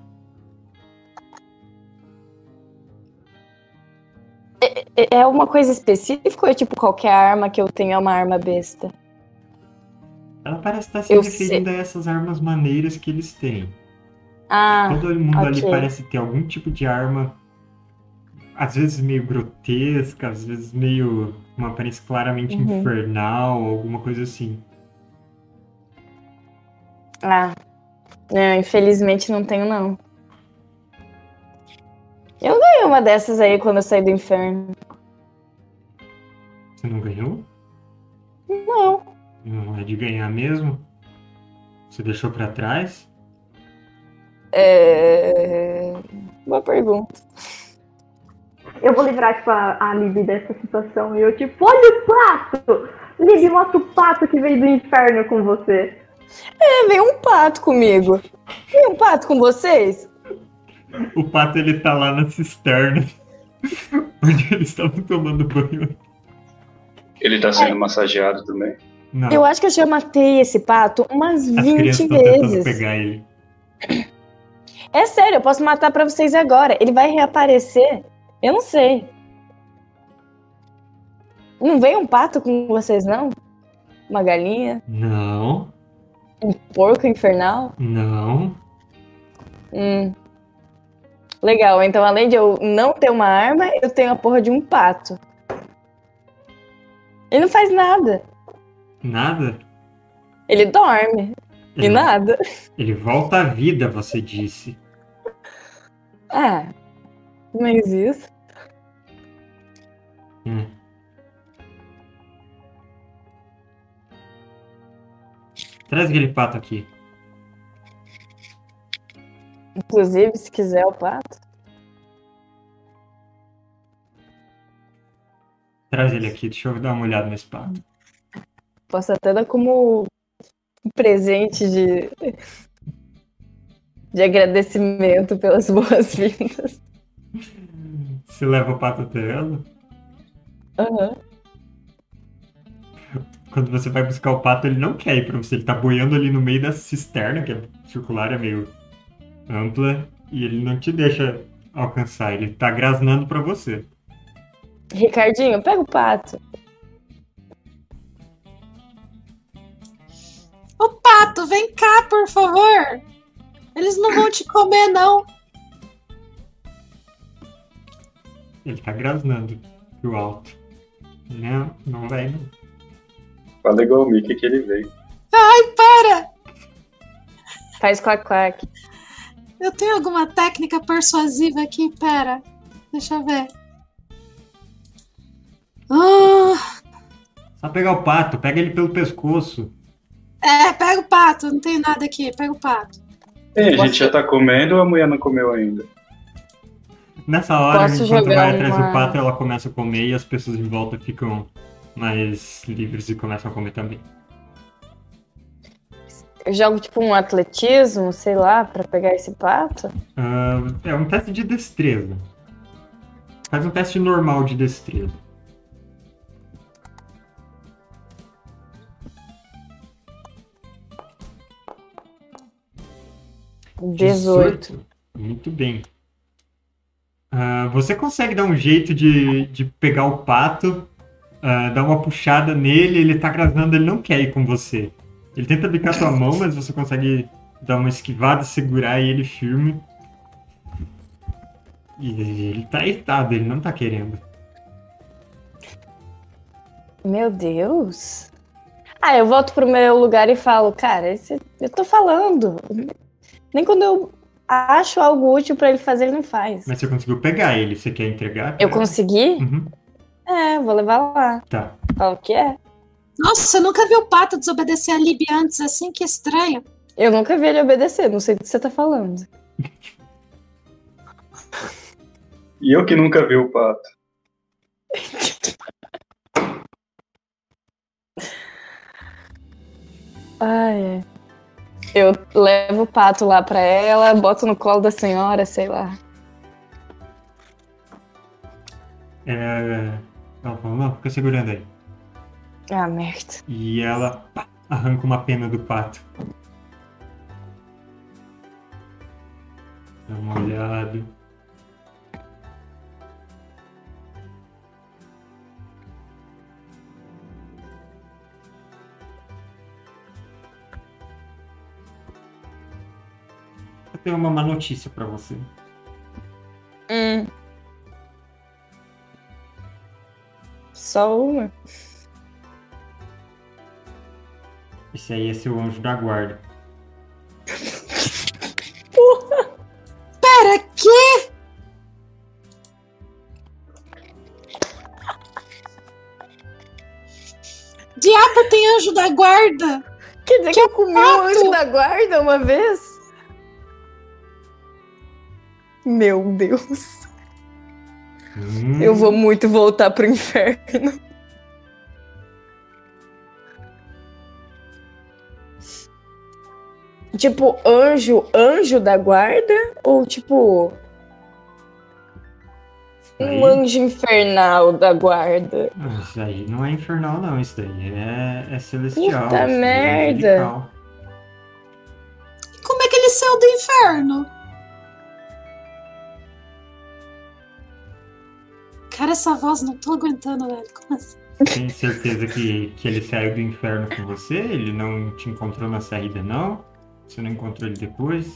É- É uma coisa específica ou é tipo qualquer arma que eu tenho é uma arma besta? Ela parece estar se Eu referindo a essas armas maneiras que eles têm. Ah, Todo mundo ali ok. parece ter algum tipo de arma, às vezes meio grotesca, às vezes meio. uma aparência claramente Uhum. infernal, alguma coisa assim. ah. Não, infelizmente não tenho, não. Eu ganhei uma dessas aí quando eu saí do inferno. Você não ganhou? Não. Não é de ganhar mesmo? Você deixou pra trás? É... Boa pergunta. Eu vou livrar, tipo, a, a Libby dessa situação. E eu, tipo, olha o pato! Libby, mostra o pato que veio do inferno com você. É, veio um pato comigo. Veio um pato com vocês? O pato ele tá lá na cisterna, <laughs> onde eles estavam tomando banho. Ele tá sendo massageado também. Não, Eu acho que eu já matei esse pato umas as 20 crianças estão tentando vezes. pegar ele. É sério, eu posso matar pra vocês agora. Ele vai reaparecer? Eu não sei. Não veio um pato com vocês, não? Uma galinha? Não, Um porco infernal? não. Hum. Legal, então além de eu não ter uma arma, eu tenho a porra de um pato. Ele não faz nada. Nada? Ele dorme. E Ele, nada. ele volta à vida, você disse. Ah. Mas isso. Hum. Traz aquele pato aqui. Inclusive, se quiser o pato. Traz ele aqui, deixa eu dar uma olhada nesse pato. Posso até dar como um presente de. de agradecimento pelas boas-vindas. Você leva o pato até ela. Aham. Quando você vai buscar o pato, ele não quer ir pra você. Ele tá boiando ali no meio da cisterna, que é circular, é meio ampla, e ele não te deixa alcançar. Ele tá grasnando pra você. Ricardinho, pega o pato. Ô pato, vem cá, por favor. Eles não vão te comer, não. Ele tá grasnando pro alto. Não, não vai não. Fala igual o Mickey que ele veio. Ai, para! Faz quack-quack. Eu tenho alguma técnica persuasiva aqui? Pera. Deixa eu ver. Ah, Só pegar o pato, pega ele pelo pescoço. é, pega o pato. Não tem nada aqui. Pega o pato. Ei, a gente já tá comendo ou a mulher não comeu ainda? Nessa hora, Posso enquanto vai atrás uma- do pato, ela começa a comer e as pessoas em volta ficam mais livres e começam a comer também. Eu jogo tipo um atletismo, sei lá, pra pegar esse pato. Ah, é um teste de destreza. Faz um teste normal de destreza. 18. Muito bem. Ah, você consegue dar um jeito de, de pegar o pato, ah, dar uma puxada nele, ele tá grasnando, ele não quer ir com você. Ele tenta bicar tua mão, mas você consegue dar uma esquivada, segurar ele firme. E ele tá irritado, ele não tá querendo. Meu Deus. Ah, eu volto pro meu lugar e falo, cara, esse- eu tô falando. Nem quando eu acho algo útil pra ele fazer, ele não faz. Mas você conseguiu pegar ele, você quer entregar? Eu consegui? Uhum, É, vou levar lá. tá. Fala o que é? Nossa, você nunca viu o pato desobedecer a Libby antes assim? Que estranho. Eu nunca vi ele obedecer, não sei do que você tá falando. E eu que nunca vi o pato. Ai, <laughs> é. Eu levo o pato lá pra ela, boto no colo da senhora, sei lá. É, ela fala, não, fica segurando aí. Ah, merda. E ela pá, arranca uma pena do pato. Dá uma olhada. Tenho uma má notícia pra você. Hum. Só uma? Esse aí é seu anjo da guarda. <laughs> Pera, que? Diabo tem anjo da guarda. Quer dizer que, eu comi o anjo da guarda uma vez? Meu Deus. Hum, Eu vou muito voltar pro inferno. Tipo, anjo, anjo da guarda? Ou tipo, um Aí, anjo infernal da guarda? isso aí não é infernal, não. Isso daí é, é celestial. Puta é merda. angelical. Como é que ele saiu do inferno? Cara, essa voz não tô aguentando, velho. Como assim? Tem certeza que, que ele saiu do inferno com você? Ele não te encontrou na saída, não? Você não encontrou ele depois?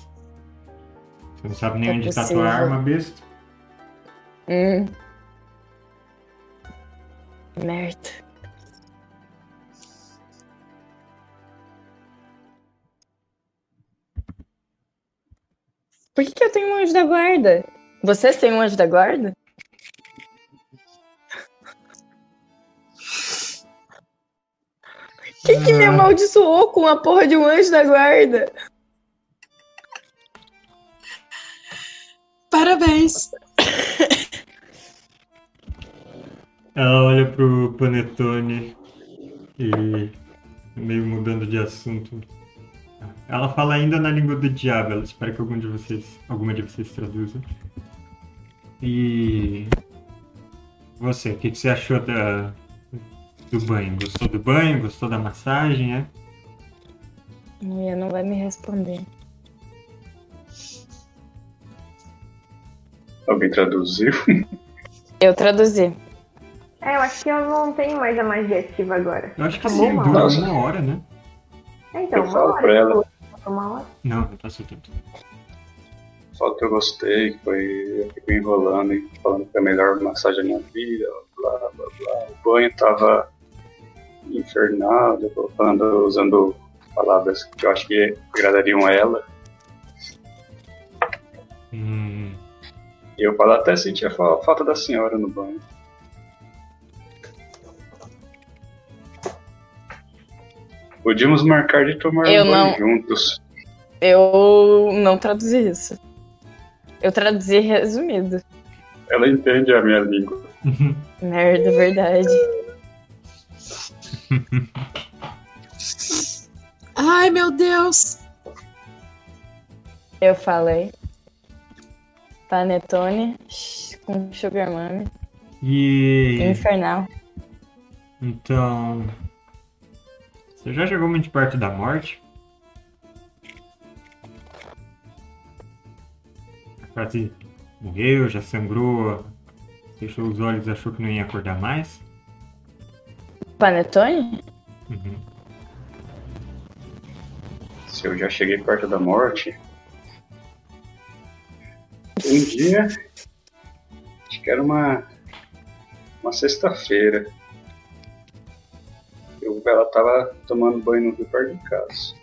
Você não sabe nem É onde tá possível. tua arma, besta? Hum. Merda. Por que, que eu tenho um anjo da guarda? Vocês têm um anjo da guarda? Quem que me Ah. amaldiçoou com a porra de um anjo da guarda? Parabéns. Ela olha pro Panetone e, meio mudando de assunto, ela fala ainda na língua do diabo. Ela espera que algum de vocês, alguma de vocês traduza. E você, o que, que você achou da, do banho? Gostou do banho? Gostou da massagem? É? Mulher não vai me responder. Alguém traduziu? <laughs> Eu traduzi. É, eu acho que eu não tenho mais a magia ativa agora. Eu acho que Acabou sim, uma dura hora. uma hora, né? É, então, Eu uma falo hora. pra ela. Uma hora. Não, não passou tanto. Só que eu gostei, foi. Eu fico enrolando e falando que é a melhor massagem da minha vida, blá blá blá. O banho tava infernal, eu tô falando, usando palavras que eu acho que agradariam a ela. Hum, eu falo, até senti a fa- falta da senhora no banho. Podíamos marcar de tomar Eu um banho não- juntos. Eu não traduzi isso. Eu traduzi resumido. Ela entende a minha língua. Merda, verdade. Ai, meu Deus. Eu falei. Panetone com Sugar Mami. E Infernal. então. Você já chegou muito perto da morte? Quase morreu, já sangrou, fechou os olhos, achou que não ia acordar mais. Panetone? Uhum. Se eu já cheguei perto da morte. Um dia. Acho que era uma. Uma sexta-feira. Eu, ela tava tomando banho no rio perto de casa.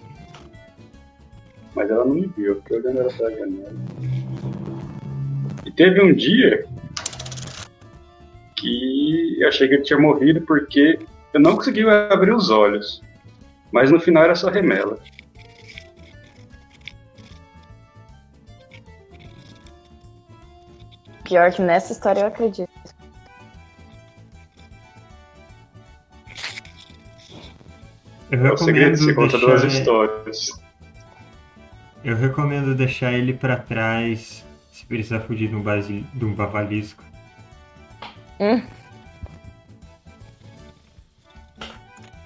Mas ela não me viu, eu fiquei olhando ela pela janela. E teve um dia que eu achei que ele tinha morrido porque eu não conseguia abrir os olhos. Mas no final era só remela. Pior que nessa história eu acredito. Eu É o segredo, recomendo você conta duas deixar, histórias. eu recomendo deixar ele pra trás se precisar fugir de um, basi, de um bavalisco.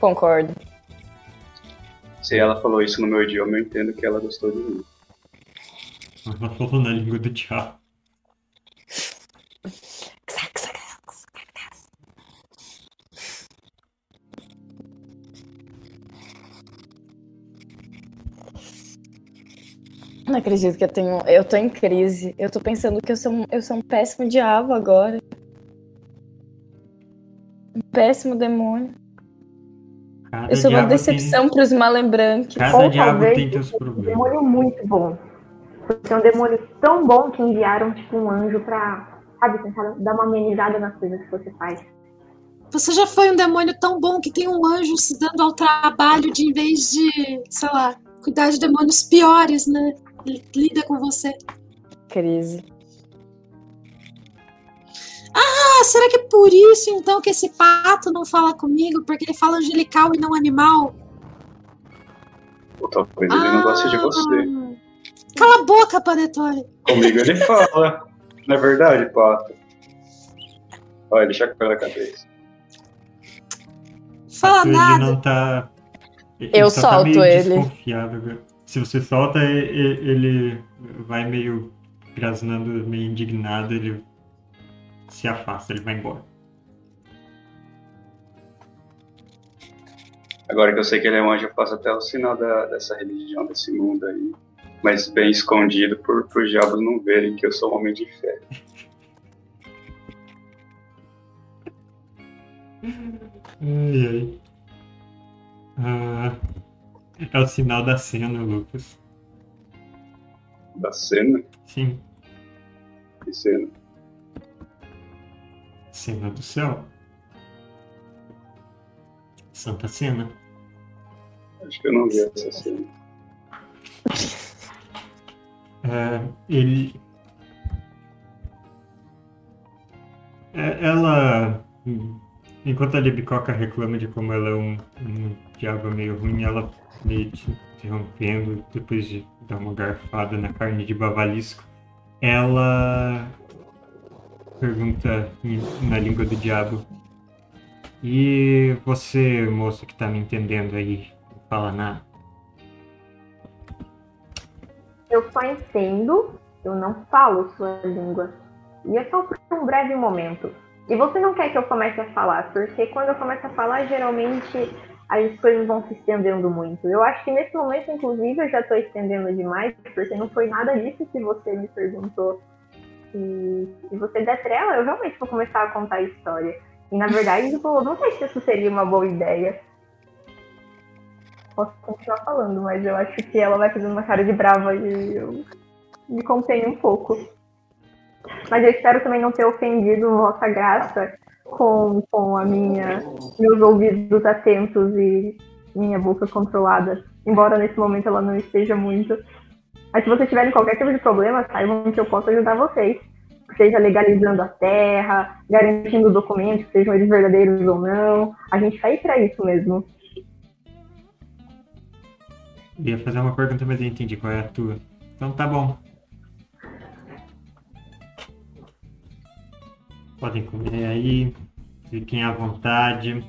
Concordo. Se ela falou isso no meu idioma, eu entendo que ela gostou de mim. Ela falou na língua do diabo. Não acredito que eu tenho. Eu tô em crise. Eu tô pensando que eu sou um, eu sou um péssimo diabo agora. Um péssimo demônio. Cada Eu sou uma decepção pros malembranques. Tem, cada Ou diabo talvez tem seus um problemas. demônio muito bom. Porque é um demônio tão bom que enviaram, tipo, um anjo pra, sabe, tentar dar uma amenizada nas coisas que você faz. Você já foi um demônio tão bom que tem um anjo se dando ao trabalho de, em vez de, sei lá, cuidar de demônios piores, né? Ele lida com você. Crise. Ah, será que é por isso então que esse pato não fala comigo? Porque ele fala angelical e não animal? Ou talvez ele não goste de Ah. você. Cala a boca, Panetone. Comigo ele fala. Não é verdade, pato? Olha, ele chacoalha a cabeça. Fala ele nada. não tá. ele Eu só tá solto meio ele. desconfiável. Se você solta, ele vai meio grasnando, meio indignado. Ele se afasta, ele vai embora. Agora que eu sei que ele é um anjo, eu faço até o sinal da, dessa religião, desse mundo aí. Mas bem escondido por, por diabos não verem que eu sou um homem de fé. Ai, ai. Ah, é o sinal da cena, Lucas. Da cena? Sim, Que cena? Cena do céu. Santa Cena. Acho que eu não vi essa cena. É, ele. É, ela. Enquanto a Libicoca reclama de como ela é um, um diabo meio ruim, ela meio te interrompendo, depois de dar uma garfada na carne de bavalisco, ela pergunta na língua do diabo. E você, moço que tá me entendendo aí, fala nada? Eu só entendo, eu não falo sua língua. E é só por um breve momento. E você não quer que eu comece a falar, porque quando eu começo a falar, geralmente as coisas vão se estendendo muito. Eu acho que nesse momento, inclusive, eu já estou estendendo demais, porque não foi nada disso que você me perguntou. E se você der trela, eu realmente vou começar a contar a história. E na verdade, eu não sei se isso seria uma boa ideia. Posso continuar falando, mas eu acho que ela vai fazendo uma cara de brava e eu me contenho um pouco. Mas eu espero também não ter ofendido vossa graça com, com a minha meus ouvidos atentos e minha boca controlada. Embora nesse momento ela não esteja muito. Mas se vocês tiverem qualquer tipo de problema, saibam que eu posso ajudar vocês. Seja legalizando a terra, garantindo documentos, sejam eles verdadeiros ou não. A gente tá aí pra isso mesmo. Eu ia fazer uma pergunta, mas eu entendi qual é a tua. Então tá bom. Podem comer aí. Fiquem à vontade.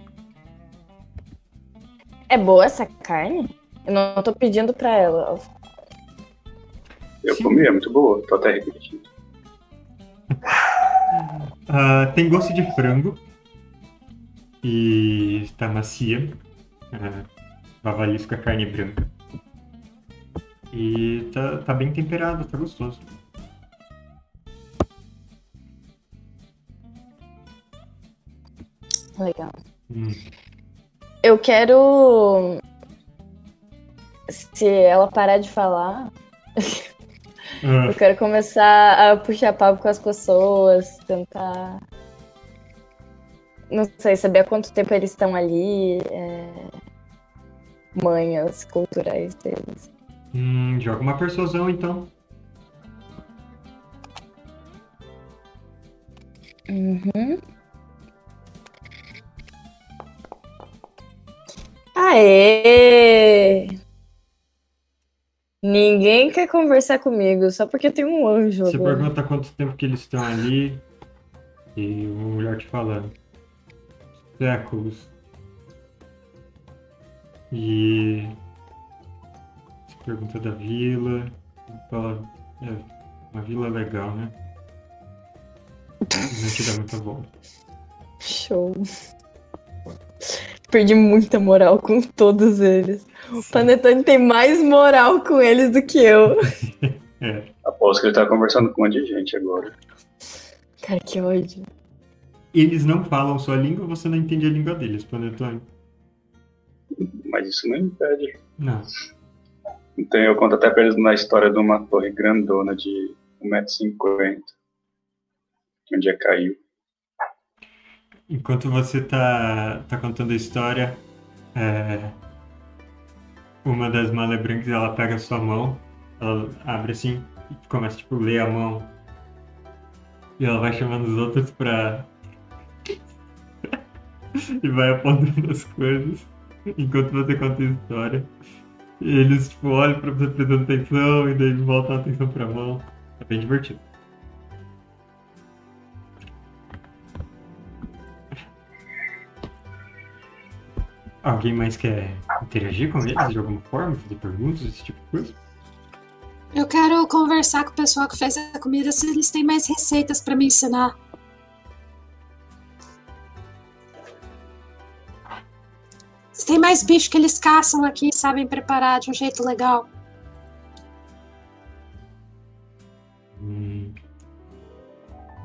É boa essa carne? Eu não tô pedindo pra ela. Eu Sim. comi, é muito boa. Tô até repetindo. Ah, tem gosto de frango. E está macia. Ah, bavalisco é carne branca. E tá, tá bem temperado, tá gostoso. Legal. Hum. Eu quero. Se ela parar de falar, <laughs> Ah, eu quero começar a puxar papo com as pessoas, tentar. Não sei, saber há quanto tempo eles estão ali, é, manhas culturais deles. hum, joga uma persuasão então. Uhum. Aê! Ninguém quer conversar comigo só porque tem um anjo Você agora. pergunta quanto tempo que eles estão ali e uma mulher te falando. Séculos. E você pergunta da vila. Fala, é uma vila legal, né? Não te dá muita volta. Show. Perdi muita moral com todos eles. O Panetone tem mais moral com eles do que eu. <laughs> É. Aposto que ele tá conversando com um monte de gente agora. Cara, que ódio. Eles não falam sua língua, você não entende a língua deles, Panetone. Mas isso não impede. Não. Então eu conto até pra eles na história de uma torre grandona de 1,50m. Que um dia caiu. Enquanto você tá, tá contando a história, é, uma das malebrancas ela pega a sua mão, ela abre assim e começa tipo ler a mão. E ela vai chamando os outros pra. <laughs> e vai apontando as coisas enquanto você conta a história. E eles tipo, olham pra você prestando atenção e daí voltam a atenção pra mão. É bem divertido. Alguém mais quer interagir com eles de alguma forma, fazer perguntas, esse tipo de coisa? Eu quero conversar com o pessoal que faz a comida se eles têm mais receitas para me ensinar. Se tem mais bicho que eles caçam aqui e sabem preparar de um jeito legal. Hum.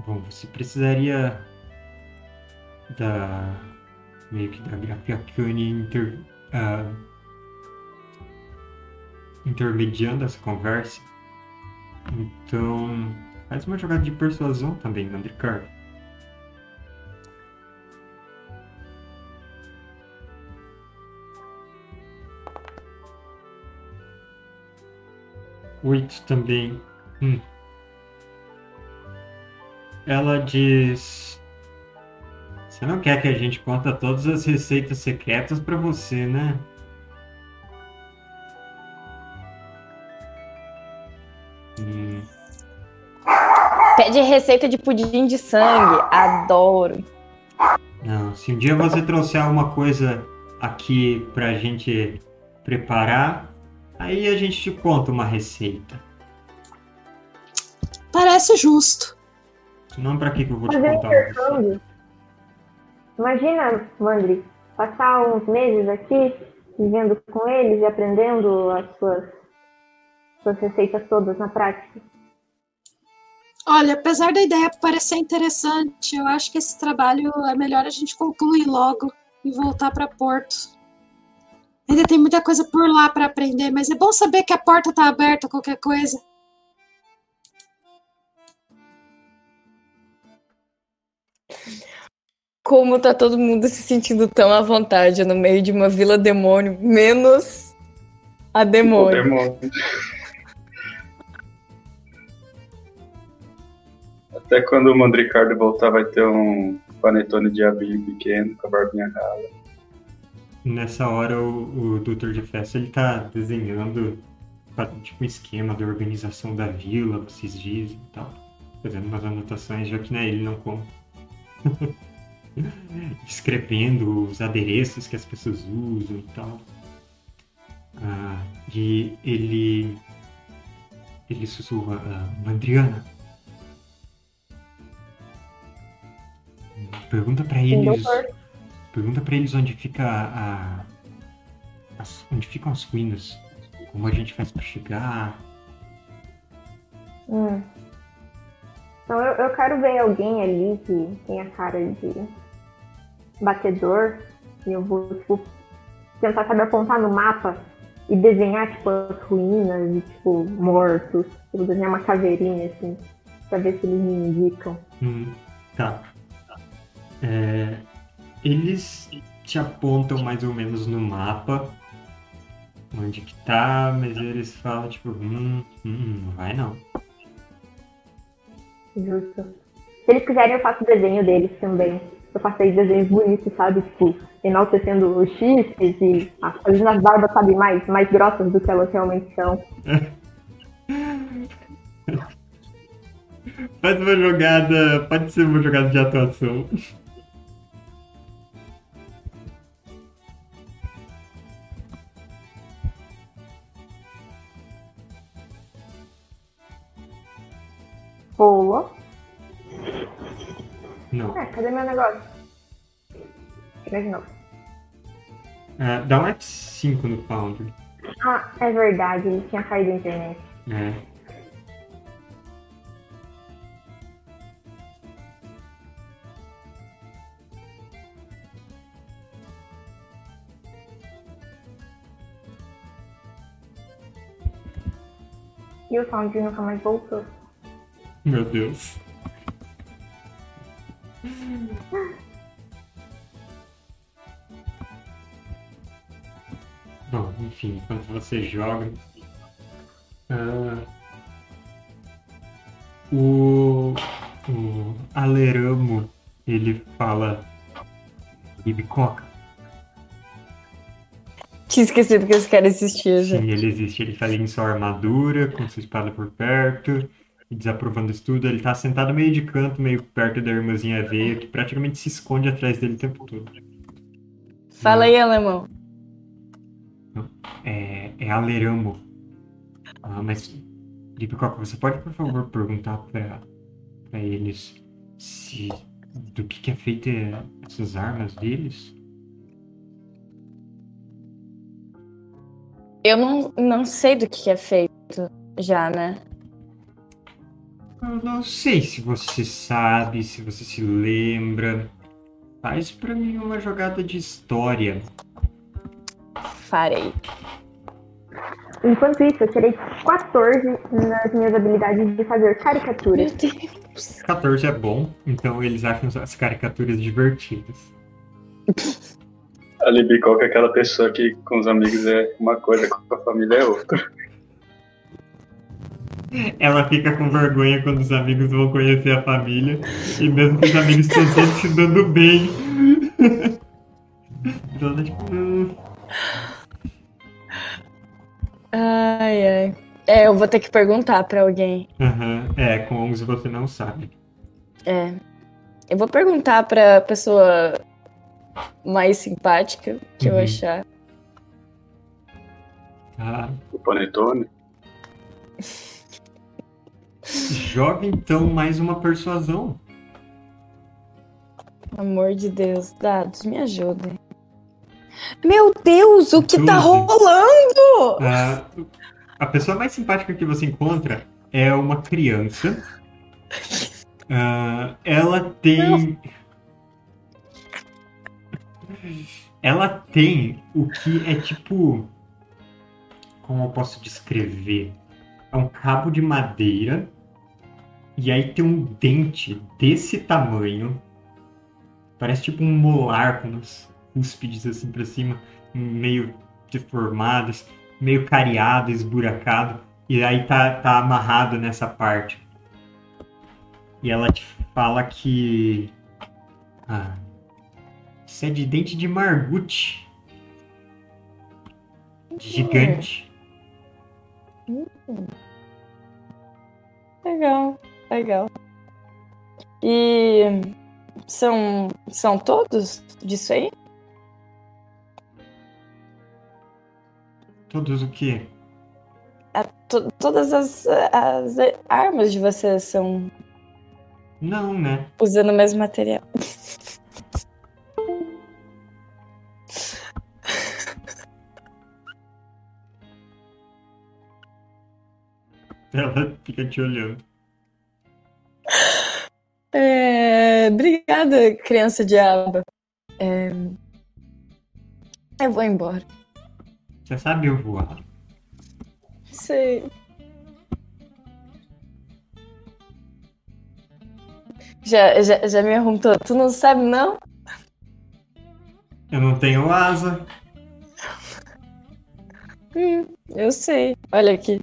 Bom, você precisaria da meio que da Grafiacane inter, ah, intermediando essa conversa. Então, faz uma jogada de persuasão também, Andricar. Oito também. Hum. Ela diz. Você não quer que a gente conta todas as receitas secretas pra você, né? Hum, Pede receita de pudim de sangue. Adoro. Não, se um dia você trouxer alguma coisa aqui pra gente preparar, aí a gente te conta uma receita. Parece justo. Não pra que que eu vou te Fazer contar uma receita. Imagina, Mandri, passar uns meses aqui vivendo com eles e aprendendo as suas, suas receitas todas na prática. Olha, apesar da ideia parecer interessante, eu acho que esse trabalho é melhor a gente concluir logo e voltar para Porto. Ainda tem muita coisa por lá para aprender, mas é bom saber que a porta tá aberta a qualquer coisa. Como tá todo mundo se sentindo tão à vontade no meio de uma vila demônio, menos a O demônio. demônio. Até quando o Mandricardo voltar, vai ter um panetone de abelha pequeno com a barbinha rala. Nessa hora o, o doutor de festa ele tá desenhando fa- tipo um esquema da organização da vila, vocês dizem e tal. Fazendo umas anotações, já que né, ele não conta. <laughs> <laughs> Escrevendo os adereços que as pessoas usam e tal. Ah, e ele. Ele sussurra, ah, Mandriana. Pergunta pra eles. Pergunta pra eles onde fica a. as- onde ficam as ruínas. Como a gente faz pra chegar. Hum. Então eu, eu quero ver alguém ali que tenha cara de batedor. E eu vou, tipo, tentar saber apontar no mapa e desenhar, tipo, as ruínas e, tipo, mortos. Eu vou desenhar uma caveirinha, assim, pra ver se eles me indicam. Hum, tá. É, eles te apontam mais ou menos no mapa onde que tá, mas eles falam tipo, hum, hum, não vai não. Justo. Se eles quiserem, eu faço o desenho deles também. Eu aí desenhos bonitos, sabe? Tipo, enaltecendo os chifres e ah, fazendo as barbas, sabe, mais, mais grossas do que elas realmente são. <laughs> Faz uma jogada, pode ser uma jogada de atuação. Rolou. Não. É, cadê meu negócio? Tirar de novo. É, dá um F5 no Foundry. Ah, é verdade, ele tinha caído da internet. É. E o Foundry nunca mais voltou. Meu Deus. Bom, enfim, enquanto você joga. ah, o, o Aleramo, ele fala. Ibicoca. Tinha esquecido que esse cara existia já. Sim, ele existe. Ele tá ali em sua armadura, com sua espada por perto, desaprovando isso tudo. Ele tá sentado meio de canto, meio perto da irmãzinha veia, que praticamente se esconde atrás dele o tempo todo. Fala aí, alemão. É, é Aleramo. Ah, mas, Lipicoca, você pode, por favor, perguntar pra, pra eles se do que, que é feita essas armas deles? Eu não, não sei do que é feito já, né? Eu não sei se você sabe, se você se lembra. Faz pra mim uma jogada de história. Farei. Enquanto isso, eu tirei 14 nas minhas habilidades de fazer Meu caricaturas. Deus. 14 é bom, então eles acham as caricaturas divertidas. A Libby Coca é aquela pessoa que com os amigos é uma coisa, com a família é outra. Ela fica com vergonha quando os amigos vão conhecer a família, e mesmo que os amigos estão todos se dando bem. Então ela tipo, "Hum, Ai, ai. É, eu vou ter que perguntar pra alguém. aham, É, com 11 você não sabe. É. Eu vou perguntar pra pessoa mais simpática que eu Uhum. achar. Tá? O Panetone. <laughs> Joga então mais uma persuasão. Amor de Deus, dados, me ajudem. Meu Deus, o que tá Doze. rolando? Ah, a pessoa mais simpática que você encontra é uma criança. <laughs> Ah, ela tem. Ela tem o que é tipo. Como eu posso descrever? É um cabo de madeira. E aí tem um dente desse tamanho. Parece tipo um molar com umas cúspides assim pra cima, meio deformadas meio cariado, esburacado, e aí tá, tá amarrado nessa parte. E ela te fala que. Ah, isso é de dente de margute. Gigante. Legal, legal. E são, são todos disso aí? Todos o quê? To- todas as, as armas de vocês são Não, né? usando o mesmo material. Ela fica te olhando. É, obrigada, criança diaba. É, eu vou embora. Você sabe eu voar? Sei. Já, já, já me perguntou, tu não sabe não? Eu não tenho asa. Hum, eu sei. Olha aqui.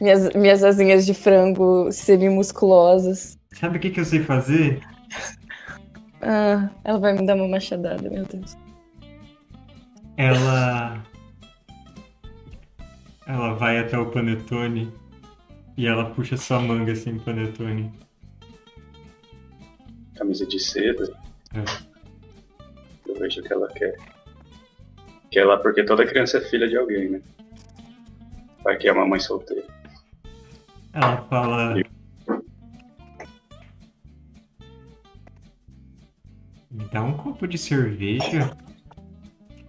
Minhas, minhas asinhas de frango semi-musculosas. Sabe o que, que eu sei fazer? Ah, ela vai me dar uma machadada, meu Deus. Ela. Ela vai até o panetone e ela puxa sua manga assim, panetone. Camisa de seda. É. Eu vejo o que ela quer. Que ela, porque toda criança é filha de alguém, né? Vai que é uma mãe solteira. Ela fala. Me dá um copo de cerveja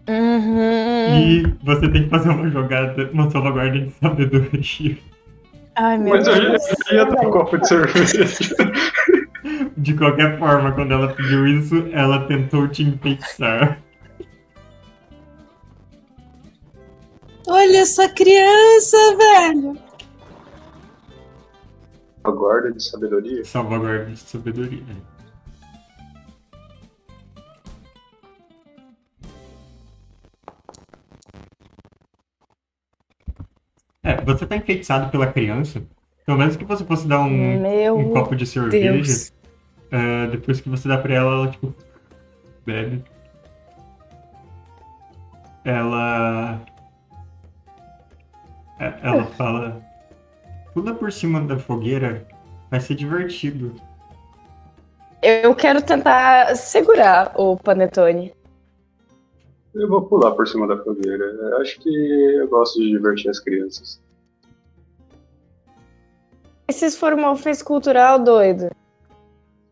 Uhum. e você tem que fazer uma jogada, uma salvaguarda de sabedoria. Ai, meu Mas Deus. eu já dar um copo de cerveja. De qualquer forma, quando ela pediu isso, ela tentou te enfeitiçar. Olha essa criança, velho. A guarda de sabedoria. Salvaguarda de sabedoria. É, você tá enfeitiçado pela criança. Pelo menos que você fosse dar um, um copo de cerveja. É, depois que você dá pra ela, ela tipo. Bebe. Ela. é, Ela fala. Pula por cima da fogueira. Vai ser divertido. Eu quero tentar segurar o panetone. Eu vou pular por cima da fogueira. Eu Acho que eu gosto de divertir as crianças. E se isso for uma ofensa cultural, doido?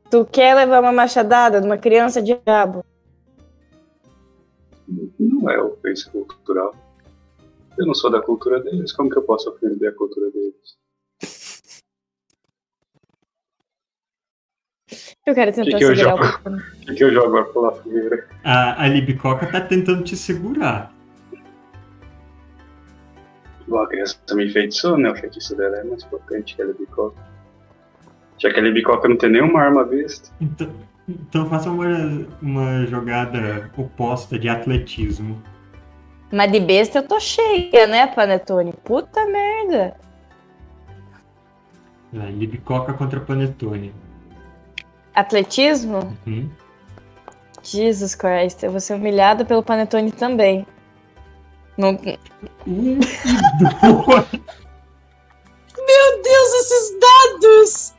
Tu quer levar uma machadada de uma criança diabo? Não é ofensa cultural. Eu não sou da cultura deles, como que eu posso ofender a cultura deles? Eu quero tentar Que que eu segurar jogo? o. O <laughs> que, que eu jogo pular fogueira? A, a Libicoca tá tentando te segurar. Bom, a criança me enfeitiçou, né? O feitiço dela é mais potente que a Libicoca. Já que a Libicoca não tem nenhuma arma vista. Então, então faça uma, uma jogada oposta de atletismo. Mas de besta eu tô cheia, né, Panetone? Puta merda. Libicoca contra Panetone. Atletismo? Uhum. Jesus Christ, eu vou ser humilhada pelo Panetone também. Não, Um e dois. Meu Deus, esses dados!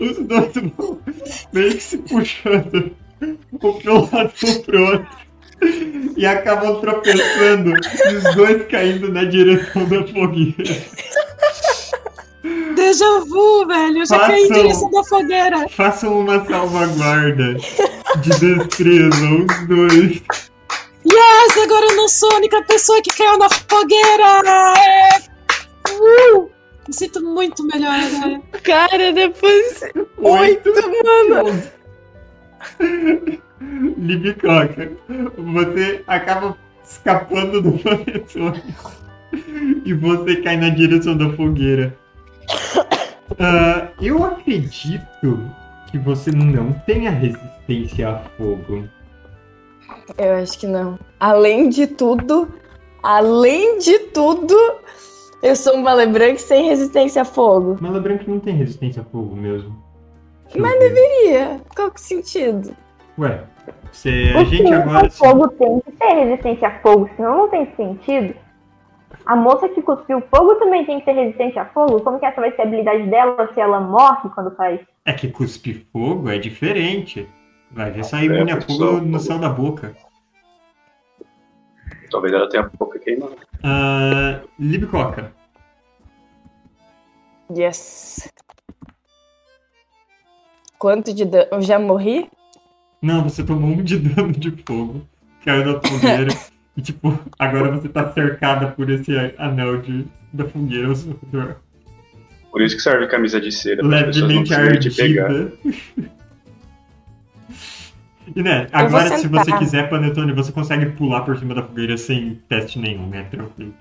Os dois vão meio que se puxando um pro lado e um pro outro. E acabam tropeçando e os dois caindo na direção da fogueira. Déjà vu, velho. Eu já caí em Façam. direção da fogueira. Façam uma salvaguarda de destreza, os dois. Yes, agora eu não sou a única pessoa que caiu na fogueira. É. Uh, me sinto muito melhor agora. cara, depois. Oito, mano. Libicoca, você acaba escapando do panetone e você cai na direção da fogueira. Ah, eu acredito que você não tenha resistência a fogo. Eu acho que não. Além de tudo, além de tudo, eu sou um Malebranque sem resistência a fogo. Mala Branca não tem resistência a fogo mesmo. Mas deveria. Qual que é o sentido? Ué, você, a O gente agora. o fogo tem que ter resistência a fogo, senão não tem sentido. A moça que cuspiu fogo também tem que ter resistência a fogo? Como que essa vai ser a habilidade dela se ela morre quando faz? É que cuspir fogo é diferente. Vai ver sair É, a pessoal, fogo no céu da boca. Talvez ela tenha pouca queimada. Ah, Libicoca, Yes. Quanto de dano? Eu já morri? Não, você tomou um de dano de fogo, caiu da fogueira <laughs> e, tipo, agora você tá cercada por esse anel de, da fogueira ao seu redor. Por isso que serve camisa de cera. para as pessoas não Levemente conseguirem te pegar. ardida. <laughs> E né, agora se você quiser, Panetone, você consegue pular por cima da fogueira sem teste nenhum, né? Tranquilo.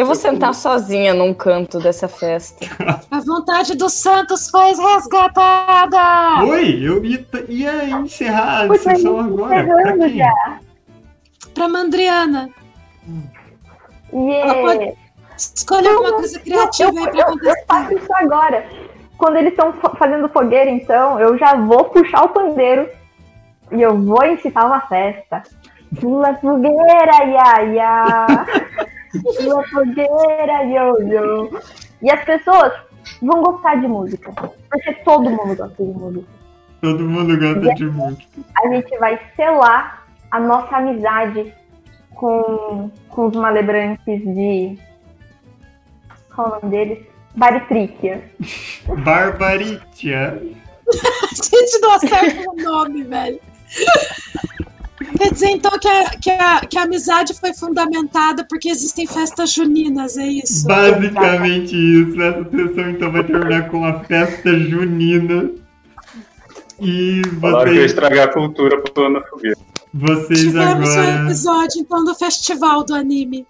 Eu vou sentar sozinha num canto dessa festa. A vontade dos santos foi resgatada. Oi, eu ia, ia encerrar a sessão agora. Pra quem? já. Pra Mandriana. Yeah. pode- Escolha alguma coisa criativa aí pra eu, eu acontecer. faço isso agora. Quando eles estão fazendo fogueira, então, eu já vou puxar o pandeiro e eu vou incitar uma festa. Pula fogueira, ia, ia. <laughs> Pula fogueira, yo, yo. E as pessoas vão gostar de música. Porque todo mundo gosta de música. Todo mundo gosta de música. A gente vai selar a nossa amizade com, com os malebranques de. Qual é o nome deles? Baritríquia. Barbaritia. A gente não acerta o nome, velho. Quer dizer, então, que a, que, a, que a amizade foi fundamentada porque existem festas juninas, é isso? Basicamente isso. Essa sessão então vai terminar com a festa junina. E Falaram que vocês, estragar a cultura pulando na fogueira. vocês Tivemos um agora, episódio, então, do festival do anime.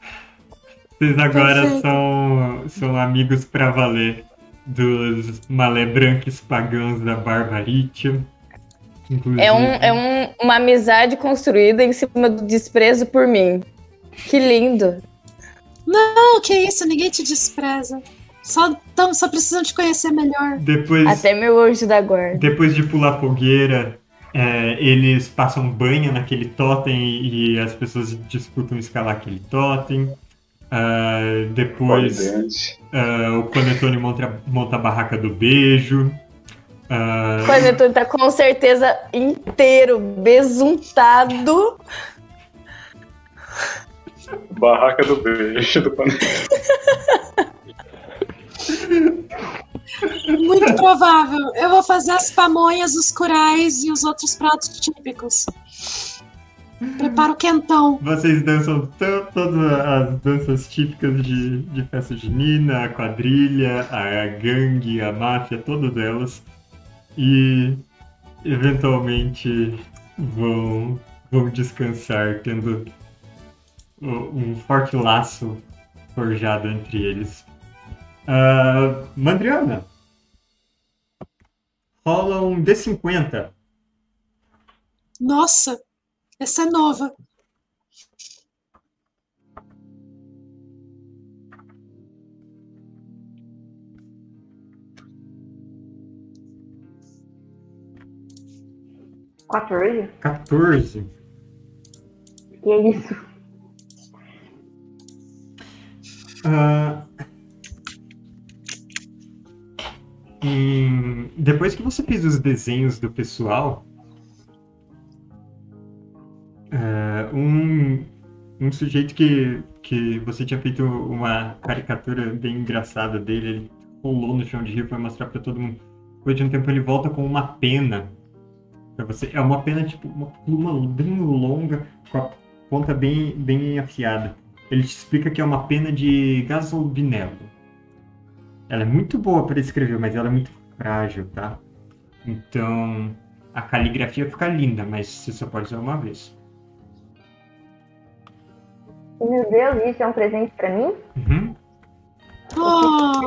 vocês agora Perfeito. são, são amigos pra valer dos malebranques pagãos da Barbaritia. Inclusive, É, um, é um- uma amizade construída em cima do desprezo por mim. Que lindo. Não, que isso, ninguém te despreza. Só, tão, só precisam te conhecer melhor. depois, Até meu anjo da guarda. depois de pular fogueira, é, eles passam banho naquele totem e, e as pessoas disputam escalar aquele totem. Ah, depois ah, o Panetone monta, monta a barraca do beijo. Ah, O Panetone tá com certeza inteiro, besuntado. Barraca do beijo do panela. Muito provável. Eu vou fazer as pamonhas, os curais e os outros pratos típicos. Prepara o quentão. Vocês dançam to- todas as danças típicas de, de festa junina, a quadrilha, a gangue, a máfia, todas elas. E eventualmente vão, vão descansar, tendo um forte laço forjado entre eles. Ah, Mandriana, rola um D50. Nossa, essa é nova. Quatorze? 14. Que é isso? Em- Depois que você fez os desenhos do pessoal, ah, um, um sujeito que, que você tinha feito uma caricatura bem engraçada dele, ele rolou no chão de rio e foi mostrar pra todo mundo. Depois de um tempo ele volta com uma pena pra você. É uma pena, tipo, uma pluma bem longa, com a ponta bem, bem afiada. Ele te explica que é uma pena de gasolinelo. Ela é muito boa para escrever, mas ela é muito frágil, tá? Então, a caligrafia fica linda, mas você só pode usar uma vez. Meu Deus, isso é um presente pra mim? Uhum. Oh,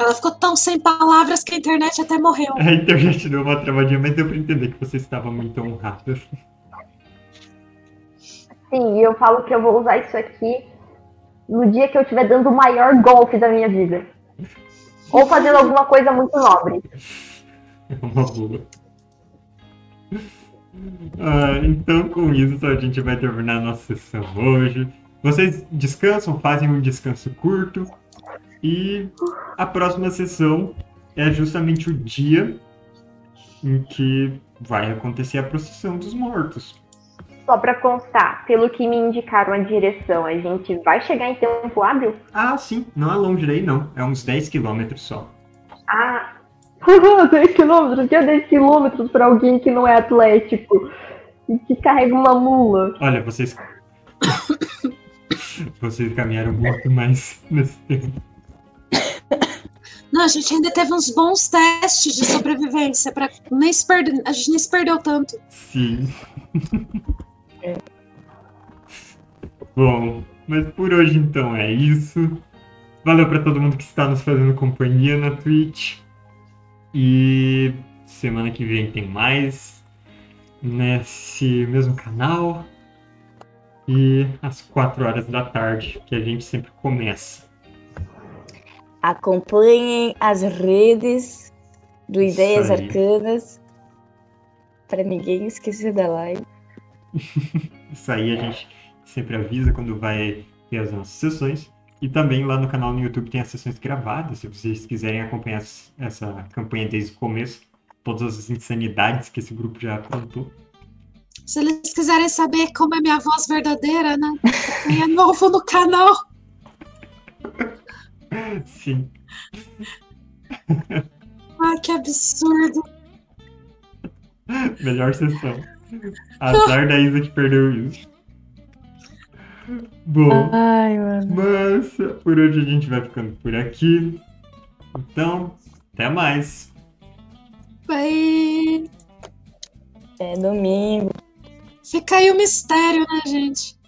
ela ficou tão sem palavras que a internet até morreu. A internet deu uma travadinha, mas deu pra entender que você estava muito honrado. Sim, e eu falo que eu vou usar isso aqui no dia que eu estiver dando o maior golpe da minha vida. Ou fazendo alguma coisa muito nobre. É uma boa. Ah, então, com isso, a gente vai terminar a nossa sessão hoje. Vocês descansam, fazem um descanso curto. E a próxima sessão é justamente o dia em que vai acontecer a procissão dos mortos. Só pra constar, pelo que me indicaram a direção, a gente vai chegar em tempo hábil? Ah, sim, não é longe daí não. É uns 10 quilômetros só. Ah, <laughs> 10 quilômetros? Que é 10 quilômetros pra alguém que não é atlético e que carrega uma mula? Olha, vocês. <coughs> vocês caminharam muito mais nesse tempo. Não, a gente ainda teve uns bons testes de sobrevivência para nem se perder, a gente nem se perdeu tanto. Sim. <laughs> Bom, mas por hoje então é isso. Valeu pra todo mundo que está nos fazendo companhia na Twitch. E semana que vem tem mais nesse mesmo canal. E às 4 horas da tarde, que a gente sempre começa. Acompanhem as redes do Ideias. Arcanas. Pra ninguém esquecer da live. <laughs> Isso aí a gente sempre avisa quando vai ter as nossas sessões. E também lá no canal no YouTube tem as sessões gravadas, se vocês quiserem acompanhar essa- campanha desde o começo, todas as insanidades que esse grupo já aprontou. Se eles quiserem saber como é minha voz verdadeira, né? É novo no canal. Sim. Ai, que absurdo. Melhor sessão. Azar da Isa que perdeu isso. Bom, Ai, mano. mas por hoje a gente vai ficando por aqui. Então, até mais. Vai. É domingo. Fica aí o mistério, né, gente?